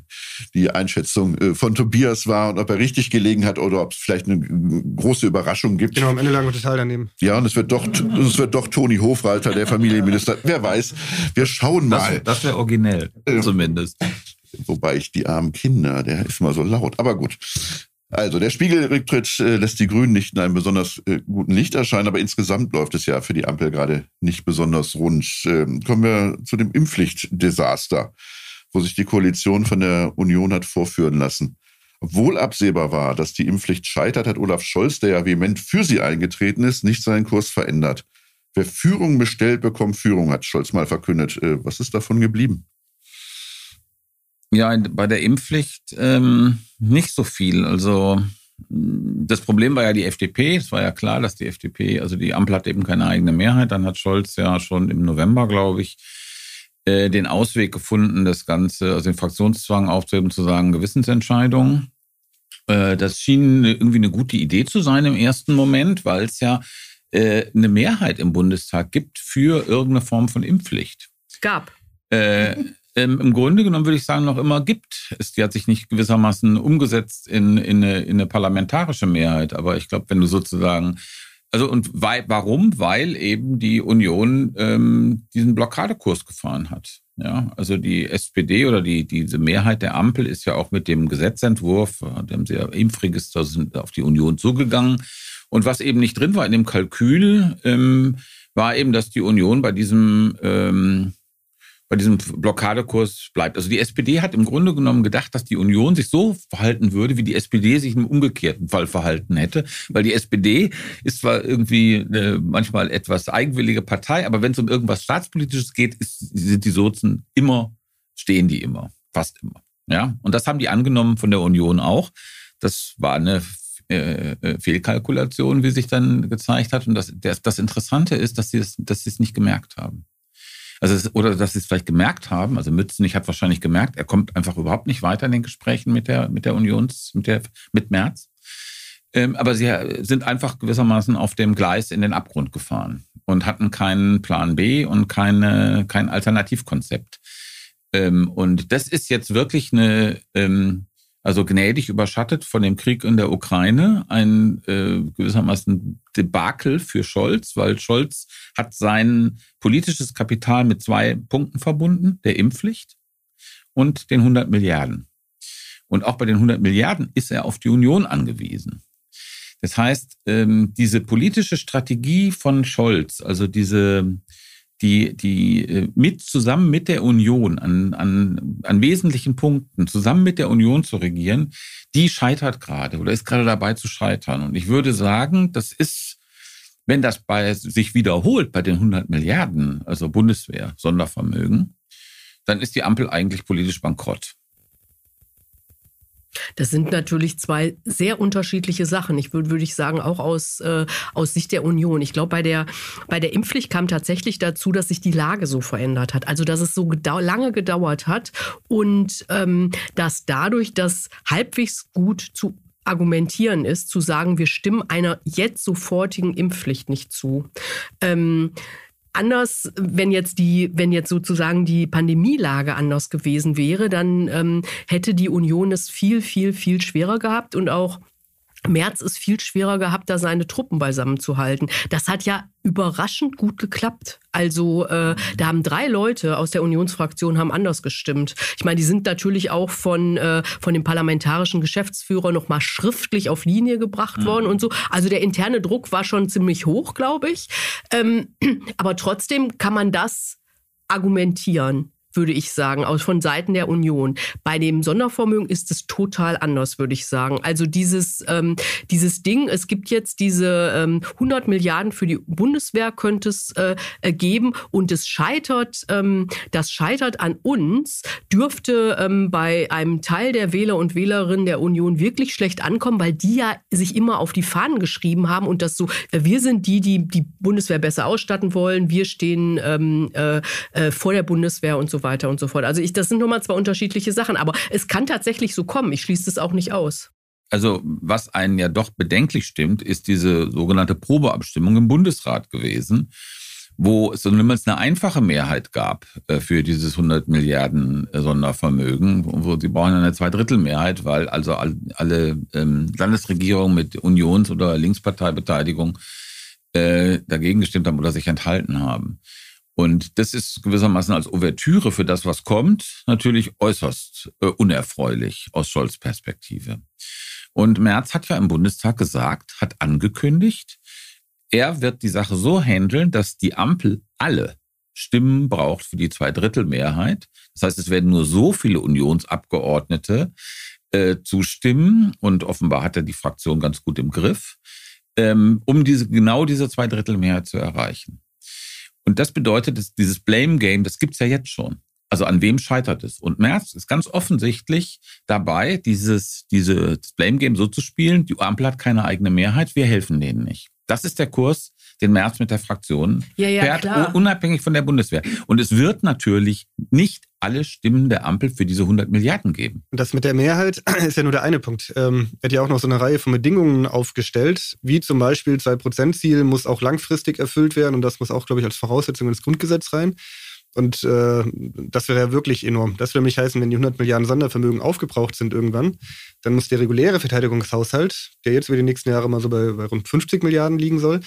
die Einschätzung äh, von Tobias war und ob er richtig gelegen hat oder ob es vielleicht eine große Überraschung gibt. Genau, am Ende lagen wir total daneben. Ja, und es wird doch, es wird doch Toni Hofreiter, der Familienminister. [laughs] Wer weiß. Wir schauen mal. Das, das wäre originell, äh, zumindest. Wobei ich die armen Kinder, der ist mal so laut. Aber gut. Also der Spiegelrücktritt äh, lässt die Grünen nicht in einem besonders äh, guten Licht erscheinen, aber insgesamt läuft es ja für die Ampel gerade nicht besonders rund. Ähm, kommen wir zu dem Impfpflichtdesaster, wo sich die Koalition von der Union hat vorführen lassen. Obwohl absehbar war, dass die Impfpflicht scheitert, hat Olaf Scholz, der ja vehement für sie eingetreten ist, nicht seinen Kurs verändert. Wer Führung bestellt, bekommt Führung, hat Scholz mal verkündet. Äh, was ist davon geblieben? Ja, bei der Impfpflicht ähm, nicht so viel. Also das Problem war ja die FDP. Es war ja klar, dass die FDP, also die Ampel hat eben keine eigene Mehrheit. Dann hat Scholz ja schon im November, glaube ich, äh, den Ausweg gefunden, das Ganze, also den Fraktionszwang aufzuheben, zu sagen, Gewissensentscheidungen. Äh, das schien irgendwie eine gute Idee zu sein im ersten Moment, weil es ja äh, eine Mehrheit im Bundestag gibt für irgendeine Form von Impfpflicht. Gab. Äh, ähm, im Grunde genommen würde ich sagen, noch immer gibt. Es, die hat sich nicht gewissermaßen umgesetzt in, in, eine, in eine parlamentarische Mehrheit. Aber ich glaube, wenn du sozusagen also und weil, warum? Weil eben die Union ähm, diesen Blockadekurs gefahren hat. Ja, also die SPD oder die diese Mehrheit der Ampel ist ja auch mit dem Gesetzentwurf, dem sehr Impfregister sind auf die Union zugegangen Und was eben nicht drin war in dem Kalkül, ähm, war eben, dass die Union bei diesem ähm, bei diesem Blockadekurs bleibt. Also die SPD hat im Grunde genommen gedacht, dass die Union sich so verhalten würde, wie die SPD sich im umgekehrten Fall verhalten hätte. Weil die SPD ist zwar irgendwie eine manchmal etwas eigenwillige Partei, aber wenn es um irgendwas Staatspolitisches geht, ist, sind die Sozen immer, stehen die immer, fast immer. Ja, und das haben die angenommen von der Union auch. Das war eine äh, äh Fehlkalkulation, wie sich dann gezeigt hat. Und das, das Interessante ist, dass sie es, dass sie es nicht gemerkt haben. Also es, oder dass sie es vielleicht gemerkt haben. Also Mützenich hat wahrscheinlich gemerkt, er kommt einfach überhaupt nicht weiter in den Gesprächen mit der mit der Unions mit der mit Merz. Ähm, aber sie sind einfach gewissermaßen auf dem Gleis in den Abgrund gefahren und hatten keinen Plan B und keine kein Alternativkonzept. Ähm, und das ist jetzt wirklich eine ähm, also gnädig überschattet von dem Krieg in der Ukraine, ein äh, gewissermaßen Debakel für Scholz, weil Scholz hat sein politisches Kapital mit zwei Punkten verbunden, der Impfpflicht und den 100 Milliarden. Und auch bei den 100 Milliarden ist er auf die Union angewiesen. Das heißt, ähm, diese politische Strategie von Scholz, also diese die, die äh, mit zusammen mit der Union an, an, an wesentlichen Punkten, zusammen mit der Union zu regieren, die scheitert gerade oder ist gerade dabei zu scheitern. Und ich würde sagen, das ist, wenn das bei sich wiederholt bei den 100 Milliarden, also Bundeswehr, Sondervermögen, dann ist die Ampel eigentlich politisch bankrott. Das sind natürlich zwei sehr unterschiedliche Sachen. Ich würde, würde ich sagen, auch aus, äh, aus Sicht der Union. Ich glaube, bei der, bei der Impfpflicht kam tatsächlich dazu, dass sich die Lage so verändert hat. Also, dass es so gedau lange gedauert hat und ähm, dass dadurch das halbwegs gut zu argumentieren ist, zu sagen, wir stimmen einer jetzt sofortigen Impfpflicht nicht zu. Ähm, anders, wenn jetzt die, wenn jetzt sozusagen die Pandemielage anders gewesen wäre, dann ähm, hätte die Union es viel, viel, viel schwerer gehabt und auch März ist viel schwerer gehabt, da seine Truppen beisammen zu halten. Das hat ja überraschend gut geklappt. Also äh, da haben drei Leute aus der Unionsfraktion haben anders gestimmt. Ich meine, die sind natürlich auch von äh, von dem parlamentarischen Geschäftsführer noch mal schriftlich auf Linie gebracht mhm. worden und so. Also der interne Druck war schon ziemlich hoch, glaube ich. Ähm, [clears throat] aber trotzdem kann man das argumentieren würde ich sagen, aus von Seiten der Union. Bei dem Sondervermögen ist es total anders, würde ich sagen. Also dieses, ähm, dieses Ding, es gibt jetzt diese ähm, 100 Milliarden für die Bundeswehr, könnte es äh, geben und es scheitert, ähm, das scheitert an uns, dürfte ähm, bei einem Teil der Wähler und Wählerinnen der Union wirklich schlecht ankommen, weil die ja sich immer auf die Fahnen geschrieben haben und das so, äh, wir sind die, die die Bundeswehr besser ausstatten wollen, wir stehen ähm, äh, äh, vor der Bundeswehr und so weiter weiter und so fort. Also ich, das sind nochmal zwei unterschiedliche Sachen, aber es kann tatsächlich so kommen. Ich schließe das auch nicht aus. Also was einen ja doch bedenklich stimmt, ist diese sogenannte Probeabstimmung im Bundesrat gewesen, wo es zumindest eine einfache Mehrheit gab äh, für dieses 100 Milliarden äh, Sondervermögen, sie brauchen eine Zweidrittelmehrheit, weil also alle ähm, Landesregierungen mit Unions- oder Linksparteibeteiligung äh, dagegen gestimmt haben oder sich enthalten haben. Und das ist gewissermaßen als Ouvertüre für das, was kommt, natürlich äußerst äh, unerfreulich aus Scholz Perspektive. Und Merz hat ja im Bundestag gesagt, hat angekündigt, er wird die Sache so handeln, dass die Ampel alle Stimmen braucht für die Zweidrittelmehrheit. Das heißt, es werden nur so viele Unionsabgeordnete äh, zustimmen und offenbar hat er die Fraktion ganz gut im Griff, ähm, um diese genau diese Zweidrittelmehrheit zu erreichen. Und das bedeutet, dass dieses Blame Game, das gibt's ja jetzt schon. Also an wem scheitert es? Und Merz ist ganz offensichtlich dabei, dieses, dieses Blame Game so zu spielen. Die Ampel hat keine eigene Mehrheit, wir helfen denen nicht. Das ist der Kurs, den März mit der Fraktion ja, ja, fährt, klar. unabhängig von der Bundeswehr. Und es wird natürlich nicht alle Stimmen der Ampel für diese 100 Milliarden geben. Das mit der Mehrheit [clears throat] ist ja nur der eine Punkt. Ähm, er hat ja auch noch so eine Reihe von Bedingungen aufgestellt, wie zum Beispiel 2%-Ziel muss auch langfristig erfüllt werden und das muss auch, glaube ich, als Voraussetzung ins Grundgesetz rein. Und äh, das wäre ja wirklich enorm. Das würde nämlich heißen, wenn die 100 Milliarden Sondervermögen aufgebraucht sind irgendwann, dann muss der reguläre Verteidigungshaushalt, der jetzt über die nächsten Jahre mal so bei, bei rund 50 Milliarden liegen soll,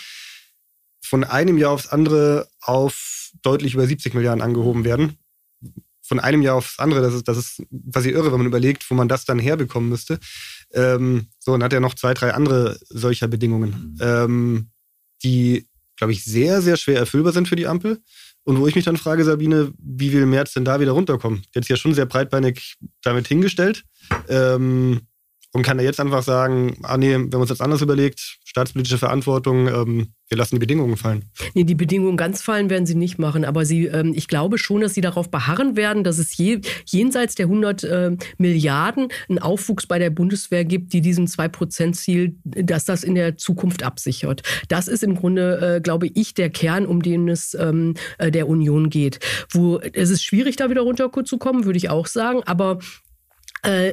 von einem Jahr aufs andere auf deutlich über 70 Milliarden angehoben werden. Von einem Jahr aufs andere, das ist, das ist quasi irre, wenn man überlegt, wo man das dann herbekommen müsste. Ähm, so, und hat er noch zwei, drei andere solcher Bedingungen, ähm, die, glaube ich, sehr, sehr schwer erfüllbar sind für die Ampel. Und wo ich mich dann frage, Sabine, wie will Merz denn da wieder runterkommen? Sich ja schon sehr breitbeinig damit hingestellt. Ähm, und kann er jetzt einfach sagen, ah nee, wir haben uns das anders überlegt, staatspolitische Verantwortung, ähm, wir lassen die Bedingungen fallen. Nee, die Bedingungen ganz fallen werden sie nicht machen, aber sie, ähm, ich glaube schon, dass sie darauf beharren werden, dass es je, jenseits der 100 äh, Milliarden einen Aufwuchs bei der Bundeswehr gibt, die diesem 2-Prozent-Ziel, dass das in der Zukunft absichert. Das ist im Grunde, äh, glaube ich, der Kern, um den es ähm, äh, der Union geht. Wo es ist schwierig, da wieder runterzukommen, würde ich auch sagen, aber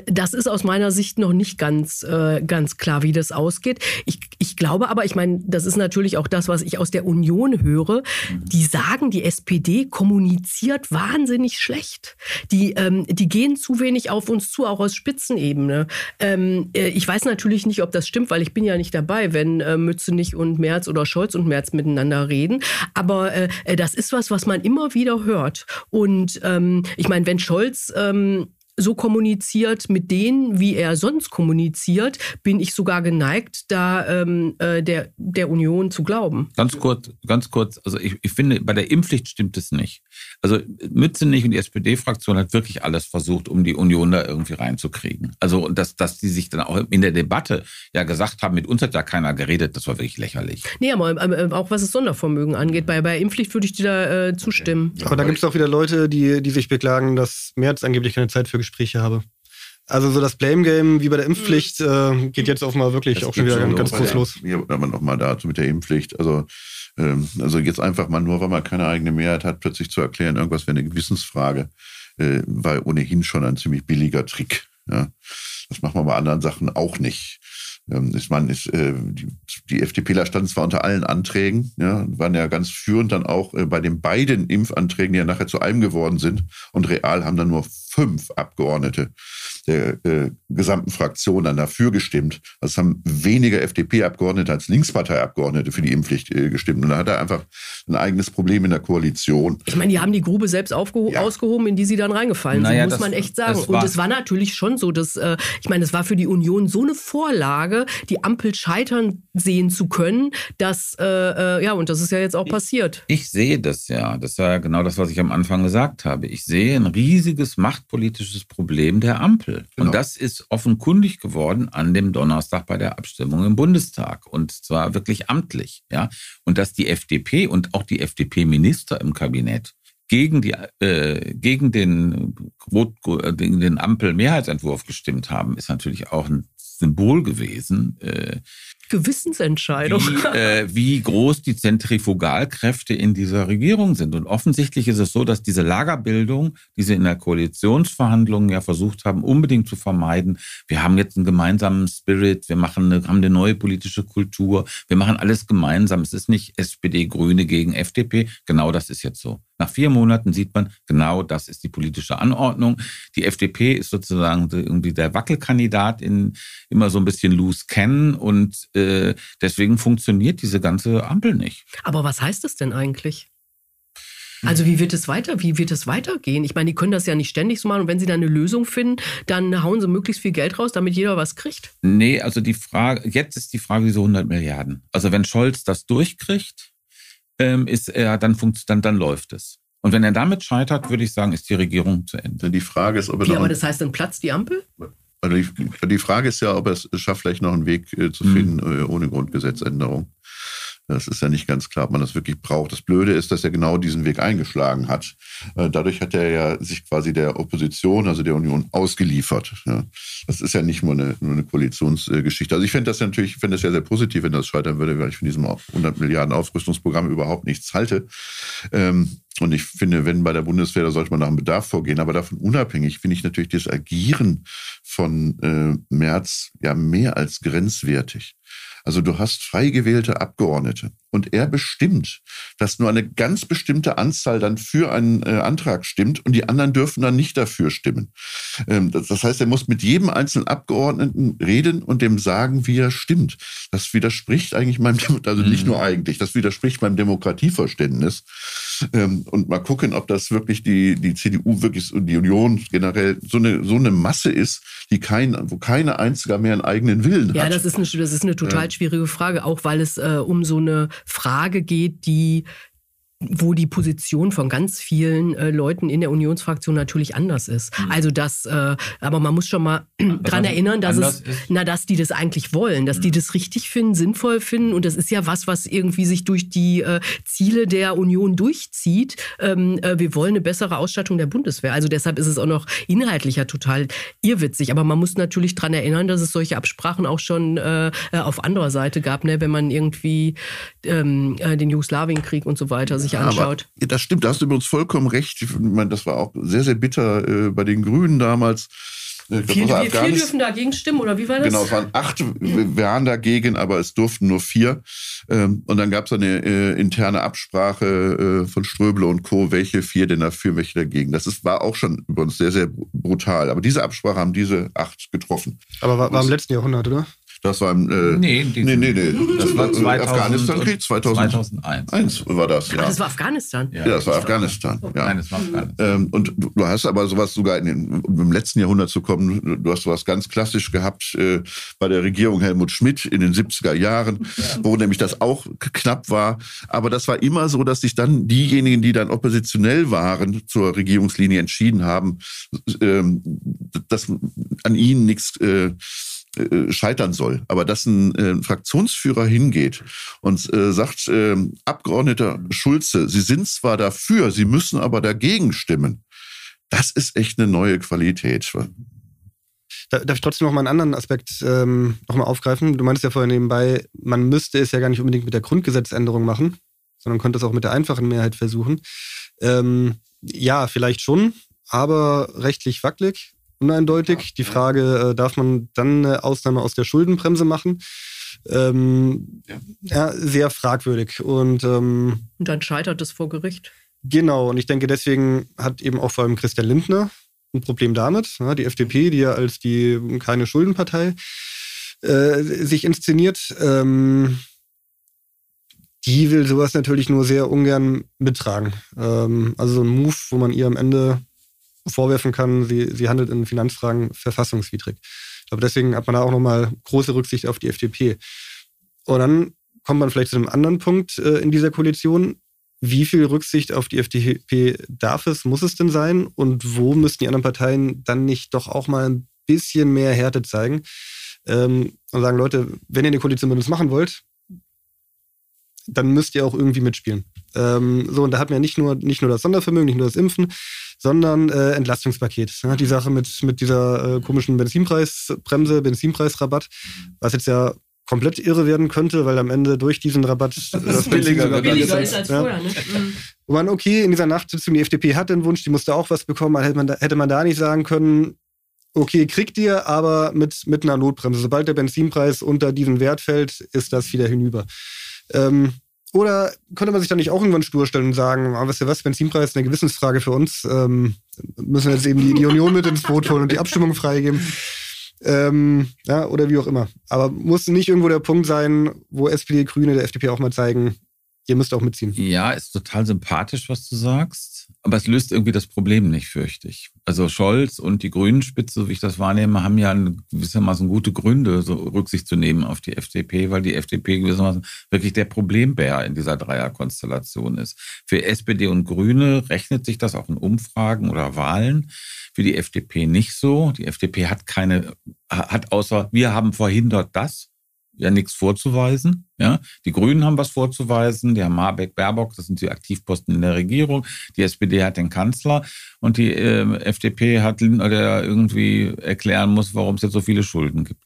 das ist aus meiner Sicht noch nicht ganz, äh, ganz klar, wie das ausgeht. Ich, ich glaube aber, ich meine, das ist natürlich auch das, was ich aus der Union höre. Die sagen, die SPD kommuniziert wahnsinnig schlecht. Die, ähm, die gehen zu wenig auf uns zu, auch aus Spitzenebene. Ähm, äh, ich weiß natürlich nicht, ob das stimmt, weil ich bin ja nicht dabei, wenn äh, Mützenich und Merz oder Scholz und Merz miteinander reden. Aber äh, äh das ist was, was man immer wieder hört. Und ähm, ich meine, wenn Scholz ähm, so kommuniziert mit denen, wie er sonst kommuniziert, bin ich sogar geneigt, da ähm, äh, der, der Union zu glauben. Ganz kurz, ganz kurz. Also ich, ich finde, bei der Impfpflicht stimmt es nicht. Also Mützenich und die SPD-Fraktion hat wirklich alles versucht, um die Union da irgendwie reinzukriegen. Also dass, dass die sich dann auch in der Debatte ja gesagt haben, mit uns hat ja keiner geredet, das war wirklich lächerlich. Nee, aber äh, auch was das Sondervermögen angeht, bei, bei Impfpflicht würde ich dir da äh, zustimmen. Aber da gibt es auch wieder Leute, die, die sich beklagen, dass März angeblich keine Zeit für Gespräche habe. Also so das Blame Game wie bei der Impfpflicht äh, geht jetzt offenbar wirklich das auch schon wieder ganz, ganz groß los. Hier aber nochmal dazu mit der Impfpflicht. Also, ähm, also jetzt einfach mal nur, weil man keine eigene Mehrheit hat, plötzlich zu erklären, irgendwas wäre eine Gewissensfrage, äh, war ohnehin schon ein ziemlich billiger Trick. Ja? Das macht man bei anderen Sachen auch nicht. Ich meine, die, die FDPler standen zwar unter allen Anträgen, ja, waren ja ganz führend dann auch äh, bei den beiden Impfanträgen, die ja nachher zu einem geworden sind. Und real haben dann nur fünf Abgeordnete der äh, gesamten Fraktion dann dafür gestimmt. Also es haben weniger FDP-Abgeordnete als Linkspartei-Abgeordnete für die Impfpflicht äh, gestimmt. Und da hat er einfach ein eigenes Problem in der Koalition. Ich meine, die haben die Grube selbst ja. ausgehoben, in die sie dann reingefallen naja, sind, muss das, man echt sagen. Und es war natürlich schon so, dass, äh, ich meine, es war für die Union so eine Vorlage, die Ampel scheitern sehen zu können, dass, äh, äh, ja, und das ist ja jetzt auch passiert. Ich sehe das ja. Das war ja genau das, was ich am Anfang gesagt habe. Ich sehe ein riesiges machtpolitisches Problem der Ampel. Genau. Und das ist offenkundig geworden an dem Donnerstag bei der Abstimmung im Bundestag. Und zwar wirklich amtlich. Ja? Und dass die FDP und auch die FDP-Minister im Kabinett gegen, die, äh, gegen den, äh, gegen den Ampel-Mehrheitsentwurf gestimmt haben, ist natürlich auch ein Symbol gewesen. Äh, Gewissensentscheidung. Wie, äh, wie groß die Zentrifugalkräfte in dieser Regierung sind. Und offensichtlich ist es so, dass diese Lagerbildung, die sie in der Koalitionsverhandlungen ja versucht haben, unbedingt zu vermeiden. Wir haben jetzt einen gemeinsamen Spirit, wir machen eine, haben eine neue politische Kultur, wir machen alles gemeinsam. Es ist nicht SPD, Grüne gegen FDP. Genau das ist jetzt so. Nach vier Monaten sieht man, genau das ist die politische Anordnung. Die FDP ist sozusagen irgendwie der Wackelkandidat in immer so ein bisschen loose kennen und äh, deswegen funktioniert diese ganze Ampel nicht. Aber was heißt das denn eigentlich? Also wie wird es weiter? Wie wird es weitergehen? Ich meine, die können das ja nicht ständig so machen und wenn sie dann eine Lösung finden, dann hauen sie möglichst viel Geld raus, damit jeder was kriegt. Nee, also die Frage, jetzt ist die Frage diese 100 Milliarden. Also wenn Scholz das durchkriegt, ähm, ist er, dann, funkt, dann, dann läuft es. Und wenn er damit scheitert, würde ich sagen, ist die Regierung zu Ende. Die Frage ist, ob er ja, aber das heißt, dann platzt die Ampel? Also die, die Frage ist ja, ob er es schafft, vielleicht noch einen Weg äh, zu finden mhm. äh, ohne Grundgesetzänderung. Das ist ja nicht ganz klar, ob man das wirklich braucht. Das Blöde ist, dass er genau diesen Weg eingeschlagen hat. Äh, dadurch hat er ja sich quasi der Opposition, also der Union, ausgeliefert. Das ist ja nicht nur eine, nur eine Koalitionsgeschichte. Also ich fände das natürlich, ich fände das ja sehr positiv, wenn das scheitern würde, weil ich von diesem 100 Milliarden Aufrüstungsprogramm überhaupt nichts halte. Ähm, und ich finde, wenn bei der Bundeswehr, da sollte man nach dem Bedarf vorgehen. Aber davon unabhängig finde ich natürlich das Agieren von äh, Merz ja mehr als grenzwertig. Also du hast frei gewählte Abgeordnete und er bestimmt, dass nur eine ganz bestimmte Anzahl dann für einen äh, Antrag stimmt und die anderen dürfen dann nicht dafür stimmen. Ähm, das, das heißt, er muss mit jedem einzelnen Abgeordneten reden und dem sagen, wie er stimmt. Das widerspricht eigentlich meinem, also nicht Mhm. nur eigentlich, das widerspricht meinem Demokratieverständnis. Ähm, und mal gucken, ob das wirklich die, die CDU wirklich und die Union generell so eine, so eine Masse ist, die kein, wo keine einziger mehr einen eigenen Willen Ja, hat. das ist eine, das ist eine total schwierige Frage, auch weil es äh, um so eine Frage geht, die wo die Position von ganz vielen äh, Leuten in der Unionsfraktion natürlich anders ist. Also das, äh, aber man muss schon mal [clears throat] dran das erinnern, dass es, ist? na, dass die das eigentlich wollen, dass die das richtig finden, sinnvoll finden und das ist ja was, was irgendwie sich durch die äh, Ziele der Union durchzieht. Ähm, äh, wir wollen eine bessere Ausstattung der Bundeswehr. Also deshalb ist es auch noch inhaltlicher total irrwitzig. Aber man muss natürlich dran erinnern, dass es solche Absprachen auch schon äh, äh, auf anderer Seite gab, ne? wenn man irgendwie ähm, äh, den Jugoslawienkrieg und so weiter sich anschaut. Aber, das stimmt, da hast du übrigens vollkommen recht. Ich meine, das war auch sehr, sehr bitter äh, bei den Grünen damals. Äh, glaub, Vier, vier, vier dürfen dagegen stimmen, oder wie war das? Genau, es waren acht waren dagegen, aber es durften nur vier. Ähm, Und dann gab es eine äh, interne Absprache äh, von Ströbele und Co., welche vier denn dafür, welche dagegen. Das ist, war auch schon übrigens sehr, sehr brutal. Aber diese Absprache haben diese acht getroffen. Aber war, war im letzten Jahrhundert, oder? Das war im. Äh, Nee, nee, nee, nee. Das war 2000 Afghanistan-Krieg, 2001 2001. war das, ja. Ach, das war Afghanistan. ja, das war Afghanistan. Ja. Nein, das war Afghanistan. Ähm, und du, hast aber sowas sogar in den, um im letzten Jahrhundert zu kommen, du hast sowas ganz klassisch gehabt äh, bei der Regierung Helmut Schmidt in den 70er Jahren, wo nämlich das auch knapp war. Aber das war immer so, dass sich dann diejenigen, die dann oppositionell waren, zur Regierungslinie entschieden haben, ähm, dass an ihnen nichts äh, äh, scheitern soll. Aber dass ein äh, Fraktionsführer hingeht und äh, sagt, äh, Abgeordneter Schulze, Sie sind zwar dafür, Sie müssen aber dagegen stimmen. Das ist echt eine neue Qualität. Da, darf ich trotzdem noch mal einen anderen Aspekt ähm, noch mal aufgreifen? Du meintest ja vorhin nebenbei, man müsste es ja gar nicht unbedingt mit der Grundgesetzänderung machen, sondern könnte es auch mit der einfachen Mehrheit versuchen. Ähm, ja, vielleicht schon, aber rechtlich wackelig, uneindeutig. Die Frage, äh, darf man dann eine Ausnahme aus der Schuldenbremse machen? Ähm, Ja. ja. sehr fragwürdig. Und ähm, Und dann scheitert es vor Gericht. Genau, und ich denke, deswegen hat eben auch vor allem Christian Lindner ein Problem damit. Ja, die FDP, die ja als die keine Schuldenpartei äh, sich inszeniert, ähm, die will sowas natürlich nur sehr ungern mittragen. Ähm, also so ein Move, wo man ihr am Ende vorwerfen kann, sie, sie handelt in Finanzfragen verfassungswidrig. Ich glaube, deswegen hat man da auch nochmal große Rücksicht auf die FDP. Und dann kommt man vielleicht zu einem anderen Punkt äh, in dieser Koalition. Wie viel Rücksicht auf die FDP darf es, muss es denn sein? Und wo müssten die anderen Parteien dann nicht doch auch mal ein bisschen mehr Härte zeigen? Ähm, und sagen, Leute, wenn ihr eine Koalition mit uns machen wollt, dann müsst ihr auch irgendwie mitspielen. Ähm, so, und da hat man ja nicht nur, nicht nur das Sondervermögen, nicht nur das Impfen, sondern äh, Entlastungspaket. Ja, die Sache mit, mit dieser äh, komischen Benzinpreisbremse, Benzinpreisrabatt, was jetzt ja komplett irre werden könnte, weil am Ende durch diesen Rabatt [laughs] das, Benzin billiger wird. Billiger ist als ja. vorher, ne? Mhm. Wo man, okay, in dieser Nachtsitzung, die FDP hat den Wunsch, die musste auch was bekommen, hätte man da, hätte man da nicht sagen können, okay, kriegt ihr, aber mit, mit einer Notbremse. Sobald der Benzinpreis unter diesen Wert fällt, ist das wieder hinüber. Ähm, oder könnte man sich dann nicht auch irgendwann stur stellen und sagen, ah, weißt du was, Benzinpreis ist eine Gewissensfrage für uns, ähm, müssen jetzt eben die, die Union mit ins Boot holen und die Abstimmung freigeben. Ähm, ja, oder wie auch immer. Aber muss nicht irgendwo der Punkt sein, wo SPD, Grüne, der FDP auch mal zeigen, ihr müsst auch mitziehen. Ja, ist total sympathisch, was du sagst. Aber es löst irgendwie das Problem nicht, fürchte ich. Also Scholz und die Grünen-Spitze, wie ich das wahrnehme, haben ja gewissermaßen gute Gründe, so Rücksicht zu nehmen auf die FDP, weil die FDP gewissermaßen wirklich der Problembär in dieser Dreierkonstellation ist. Für SPD und Grüne rechnet sich das auch in Umfragen oder Wahlen. Für die FDP nicht so. Die FDP hat keine, hat außer, wir haben verhindert das, ja nichts vorzuweisen. Ja, die Grünen haben was vorzuweisen, die haben Habeck, Baerbock, das sind die Aktivposten in der Regierung. Die SPD hat den Kanzler und die äh, FDP hat Lindner, der irgendwie erklären muss, warum es jetzt so viele Schulden gibt.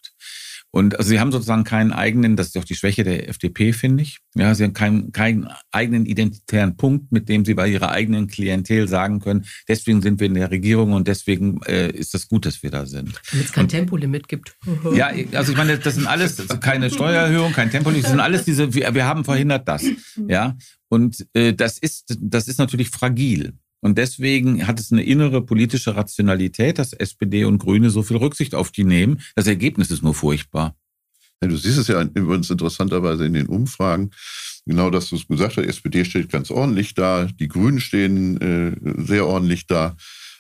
Und also sie haben sozusagen keinen eigenen, das ist auch die Schwäche der FDP, finde ich. Ja, sie haben keinen, keinen eigenen identitären Punkt, mit dem sie bei ihrer eigenen Klientel sagen können, deswegen sind wir in der Regierung und deswegen äh, ist das gut, dass wir da sind. Damit es kein und, Tempolimit gibt. [laughs] ja, also ich meine, das sind alles keine Steuererhöhung, kein Tempolimit, das sind alles diese, wir, wir haben verhindert das. Ja, und äh, das ist, das ist natürlich fragil. Und deswegen hat es eine innere politische Rationalität, dass SPD und Grüne so viel Rücksicht auf die nehmen. Das Ergebnis ist nur furchtbar. Ja, du siehst es ja übrigens interessanterweise in den Umfragen. Genau, dass du es gesagt hast, SPD steht ganz ordentlich da, die Grünen stehen äh, sehr ordentlich da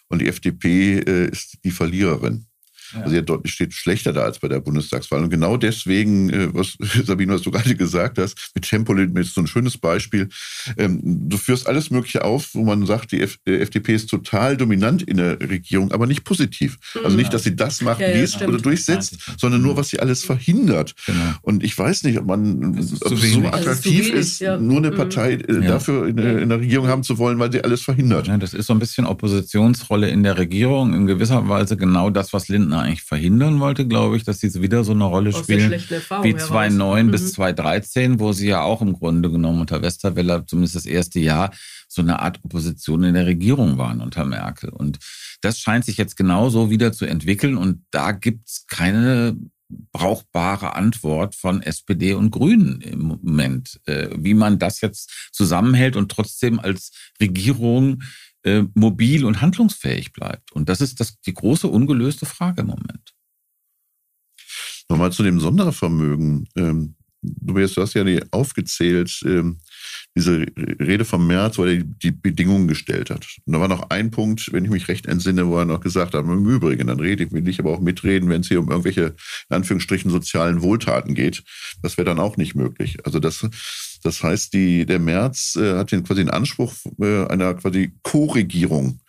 und die FDP äh, ist die Verliererin. Ja. Also er steht schlechter da als bei der Bundestagswahl. Und genau deswegen, äh, was [laughs] Sabine, was du gerade gesagt hast, mit Tempolimit ist so ein schönes Beispiel. Ähm, du führst alles Mögliche auf, wo man sagt, die FDP ist total dominant in der Regierung, aber nicht positiv. Also nicht, dass sie das macht, ja, liest oder durchsetzt, sondern nur, was sie alles verhindert. Genau. Und ich weiß nicht, ob man ob es so attraktiv ist, ist ja. nur eine mhm. Partei äh, dafür in, in, der Regierung haben zu wollen, weil sie alles verhindert. das ist so ein bisschen Oppositionsrolle in der Regierung, in gewisser Weise genau das, was Lindner eigentlich verhindern wollte, glaube ich, dass sie wieder so eine Rolle Aus spielen wie 2009 mhm. bis 2013, wo sie ja auch im Grunde genommen unter Westerwelle zumindest das erste Jahr so eine Art Opposition in der Regierung waren unter Merkel. Und das scheint sich jetzt genauso wieder zu entwickeln und da gibt es keine brauchbare Antwort von SPD und Grünen im Moment, äh, wie man das jetzt zusammenhält und trotzdem als Regierung äh, mobil und handlungsfähig bleibt. Und das ist das, die große ungelöste Frage im Moment. Nochmal zu dem Sondervermögen. Ähm, du, hast ja die aufgezählt, ähm, diese Rede vom März, wo er die Bedingungen gestellt hat. Und da war noch ein Punkt, wenn ich mich recht entsinne, wo er noch gesagt hat, im Übrigen, dann rede ich, will ich aber auch mitreden, wenn es hier um irgendwelche, in Anführungsstrichen, sozialen Wohltaten geht. Das wäre dann auch nicht möglich. Also das, das heißt, die, der März äh, hat den quasi den Anspruch äh, einer quasi Co-Regierung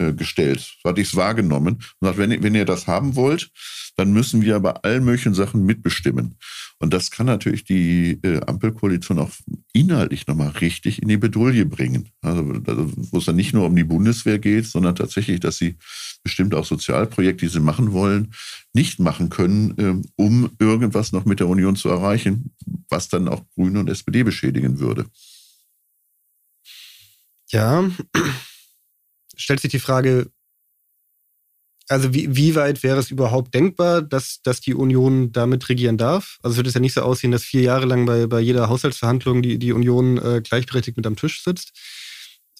äh, gestellt. So hatte ich es wahrgenommen. Und sagt, wenn, wenn ihr das haben wollt, dann müssen wir bei allen möglichen Sachen mitbestimmen. Und das kann natürlich die äh, Ampelkoalition auch inhaltlich nochmal richtig in die Bedouille bringen. Also, wo es dann nicht nur um die Bundeswehr geht, sondern tatsächlich, dass sie bestimmt auch Sozialprojekte, die sie machen wollen, nicht machen können, äh, um irgendwas noch mit der Union zu erreichen, was dann auch Grüne und SPD beschädigen würde. Ja, stellt sich die Frage, also wie, wie weit wäre es überhaupt denkbar, dass, dass die Union damit regieren darf? Also es wird es ja nicht so aussehen, dass vier Jahre lang bei, bei jeder Haushaltsverhandlung die, die Union äh, gleichberechtigt mit am Tisch sitzt.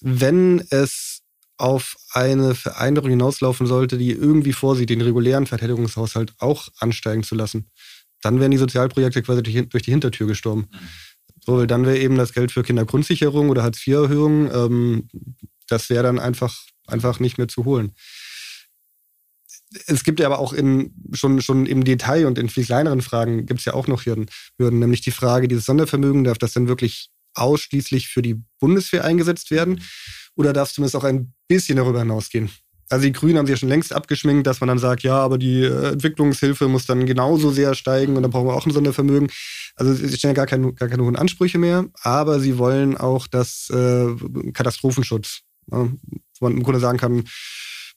Wenn es auf eine Vereinbarung hinauslaufen sollte, die irgendwie vorsieht, den regulären Verteidigungshaushalt auch ansteigen zu lassen, dann wären die Sozialprojekte quasi durch, durch die Hintertür gestorben. So, dann wäre eben das Geld für Kindergrundsicherung oder Hartz-IV-Erhöhung, ähm, das wäre dann einfach, einfach nicht mehr zu holen es gibt ja aber auch in, schon, schon im Detail und in viel kleineren Fragen gibt es ja auch noch Hürden, nämlich die Frage, dieses Sondervermögen, darf das denn wirklich ausschließlich für die Bundeswehr eingesetzt werden oder darf es zumindest auch ein bisschen darüber hinausgehen? Also die Grünen haben sich ja schon längst abgeschminkt, dass man dann sagt, ja, aber die äh, Entwicklungshilfe muss dann genauso sehr steigen und dann brauchen wir auch ein Sondervermögen. Also sie stellen ja gar, kein, gar keine hohen Ansprüche mehr, aber sie wollen auch das äh, Katastrophenschutz, ne, wo man im Grunde sagen kann,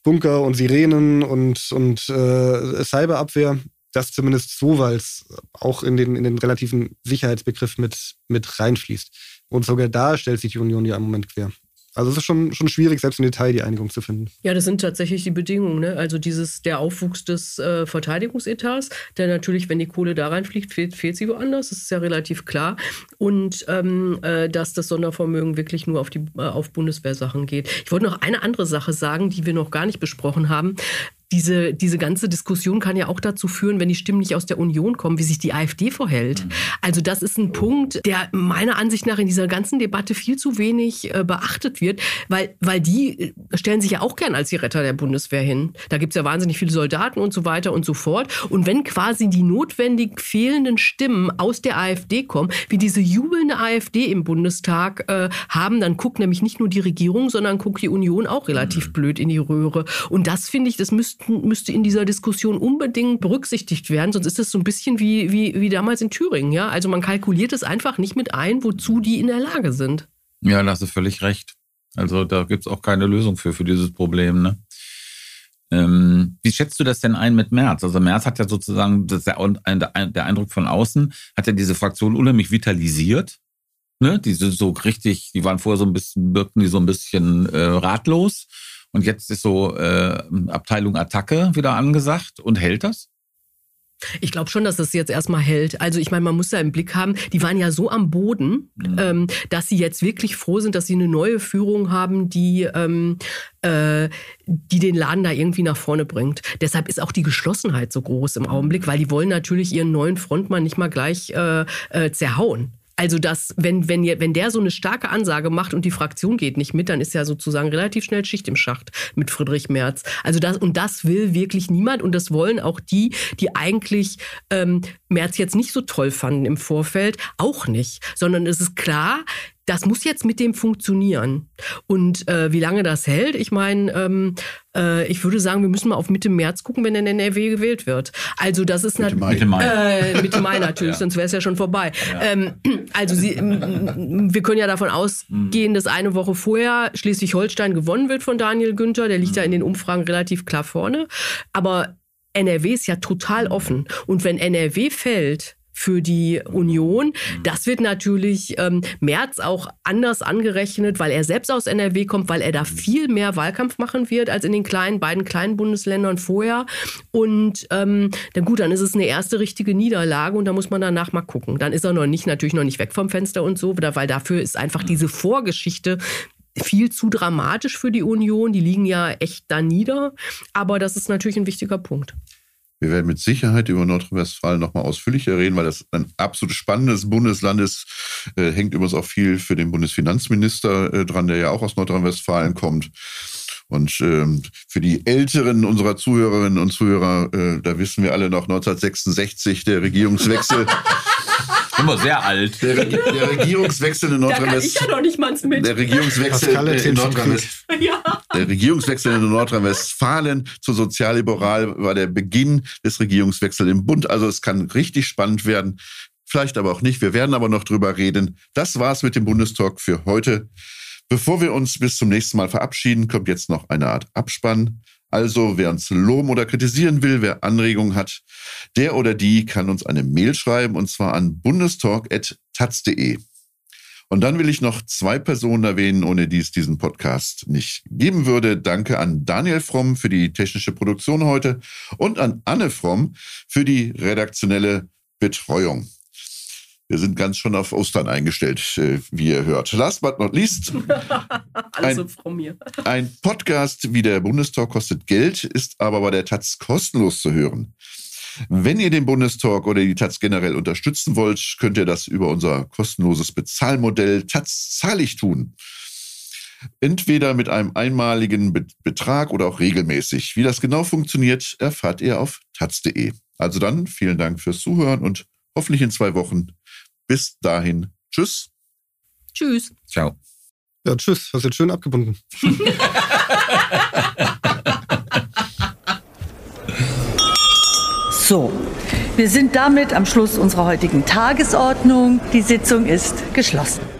Bunker und Sirenen und, und äh, Cyberabwehr. Das zumindest so, weil es auch in den, in den relativen Sicherheitsbegriff mit, mit reinfließt. Und sogar da stellt sich die Union ja im Moment quer. Also es ist schon, schon schwierig, selbst im Detail die Einigung zu finden. Ja, das sind tatsächlich die Bedingungen. Ne? Also dieses, der Aufwuchs des äh, Verteidigungsetats, der natürlich, wenn die Kohle da reinfliegt, fehlt, fehlt sie woanders. Das ist ja relativ klar. Und ähm, äh, dass das Sondervermögen wirklich nur auf, die, äh, auf Bundeswehrsachen geht. Ich wollte noch eine andere Sache sagen, die wir noch gar nicht besprochen haben diese, diese ganze Diskussion kann ja auch dazu führen, wenn die Stimmen nicht aus der Union kommen, wie sich die AfD verhält. Mhm. Also das ist ein Punkt, der meiner Ansicht nach in dieser ganzen Debatte viel zu wenig äh, beachtet wird, weil, weil die äh, stellen sich ja auch gern als die Retter der Bundeswehr hin. Da gibt es ja wahnsinnig viele Soldaten und so weiter und so fort. Und wenn quasi die notwendig fehlenden Stimmen aus der AfD kommen, wie diese jubelnde AfD im Bundestag äh, haben, dann guckt nämlich nicht nur die Regierung, sondern guckt die Union auch relativ mhm. blöd in die Röhre. Und das finde ich, das müsste müssten, müsste in dieser Diskussion unbedingt berücksichtigt werden. Sonst ist das so ein bisschen wie, wie, wie damals in Thüringen. Ja? Also man kalkuliert es einfach nicht mit ein, wozu die in der Lage sind. Ja, da hast du völlig recht. Also da gibt es auch keine Lösung für, für dieses Problem. Ne? Ähm, wie schätzt du das denn ein mit Merz? Also Merz hat ja sozusagen, der, der Eindruck von außen, hat ja diese Fraktion unheimlich vitalisiert. Ne? Die sind so richtig, die waren vorher so ein bisschen, wirkten die so ein bisschen äh, ratlos. Und jetzt ist so äh, Abteilung Attacke wieder angesagt und hält das? Ich glaube schon, dass das jetzt erstmal hält. Also ich meine, man muss ja im Blick haben, die waren ja so am Boden, mhm. ähm, dass sie jetzt wirklich froh sind, dass sie eine neue Führung haben, die, ähm, äh, die den Laden da irgendwie nach vorne bringt. Deshalb ist auch die Geschlossenheit so groß im Augenblick, weil die wollen natürlich ihren neuen Frontmann nicht mal gleich äh, äh, zerhauen. Also, dass, wenn, wenn, wenn der so eine starke Ansage macht und die Fraktion geht nicht mit, dann ist ja sozusagen relativ schnell Schicht im Schacht mit Friedrich Merz. Also das, und das will wirklich niemand und das wollen auch die, die eigentlich ähm, Merz jetzt nicht so toll fanden im Vorfeld, auch nicht. Sondern es ist klar, das muss jetzt mit dem funktionieren. Und äh, wie lange das hält, ich meine, ähm, äh, ich würde sagen, wir müssen mal auf Mitte März gucken, wenn der NRW gewählt wird. Also das ist Mai, Mitte Mai, äh, Mitte Mai natürlich, [laughs] ja. sonst wäre es ja schon vorbei. Ja. Ähm, also sie, wir können ja davon ausgehen, dass eine Woche vorher Schleswig-Holstein gewonnen wird von Daniel Günther. Der liegt mhm. da in den Umfragen relativ klar vorne. Aber NRW ist ja total offen. Und wenn NRW fällt, für die Union. Das wird natürlich ähm, Merz auch anders angerechnet, weil er selbst aus NRW kommt, weil er da viel mehr Wahlkampf machen wird als in den kleinen beiden kleinen Bundesländern vorher. Und ähm, dann gut, dann ist es eine erste richtige Niederlage und da muss man danach mal gucken. Dann ist er noch nicht natürlich noch nicht weg vom Fenster und so, weil dafür ist einfach diese Vorgeschichte viel zu dramatisch für die Union. Die liegen ja echt da nieder. Aber das ist natürlich ein wichtiger Punkt. Wir werden mit Sicherheit über Nordrhein-Westfalen nochmal ausführlicher reden, weil das ein absolut spannendes Bundesland ist. Äh, hängt übrigens auch viel für den Bundesfinanzminister äh, dran, der ja auch aus Nordrhein-Westfalen kommt. Und ähm, für die Älteren unserer Zuhörerinnen und Zuhörer, äh, da wissen wir alle noch 1966, der Regierungswechsel. [laughs] Immer sehr alt. Der, der Regierungswechsel in Nordrhein-Westfalen. [laughs] Ja der Regierungswechsel in Nordrhein-Westfalen. Ja. Der Regierungswechsel in Nordrhein-Westfalen zur Sozialliberal war der Beginn des Regierungswechsels im Bund. Also es kann richtig spannend werden. Vielleicht aber auch nicht. Wir werden aber noch drüber reden. Das war's mit dem Bundestalk für heute. Bevor wir uns bis zum nächsten Mal verabschieden, kommt jetzt noch eine Art Abspann. Also, wer uns loben oder kritisieren will, wer Anregungen hat, der oder die kann uns eine Mail schreiben und zwar an bundestalk.taz.de. Und dann will ich noch zwei Personen erwähnen, ohne die es diesen Podcast nicht geben würde. Danke an Daniel Fromm für die technische Produktion heute und an Anne Fromm für die redaktionelle Betreuung. Wir sind ganz schon auf Ostern eingestellt, äh, wie ihr hört. Last but not least. [laughs] Alles ein, von mir. ein Podcast wie der Bundestalk kostet Geld, ist aber bei der Taz kostenlos zu hören. Wenn ihr den Bundestalk oder die Taz generell unterstützen wollt, könnt ihr das über unser kostenloses Bezahlmodell Taz zahlig tun. Entweder mit einem einmaligen Betrag oder auch regelmäßig. Wie das genau funktioniert, erfahrt ihr auf taz.de. Also dann vielen Dank fürs Zuhören und hoffentlich in zwei Wochen bis dahin, tschüss. Tschüss. Ciao. Ja, tschüss. Hast jetzt schön abgebunden. so, wir sind damit am Schluss unserer heutigen Tagesordnung. Die Sitzung ist geschlossen.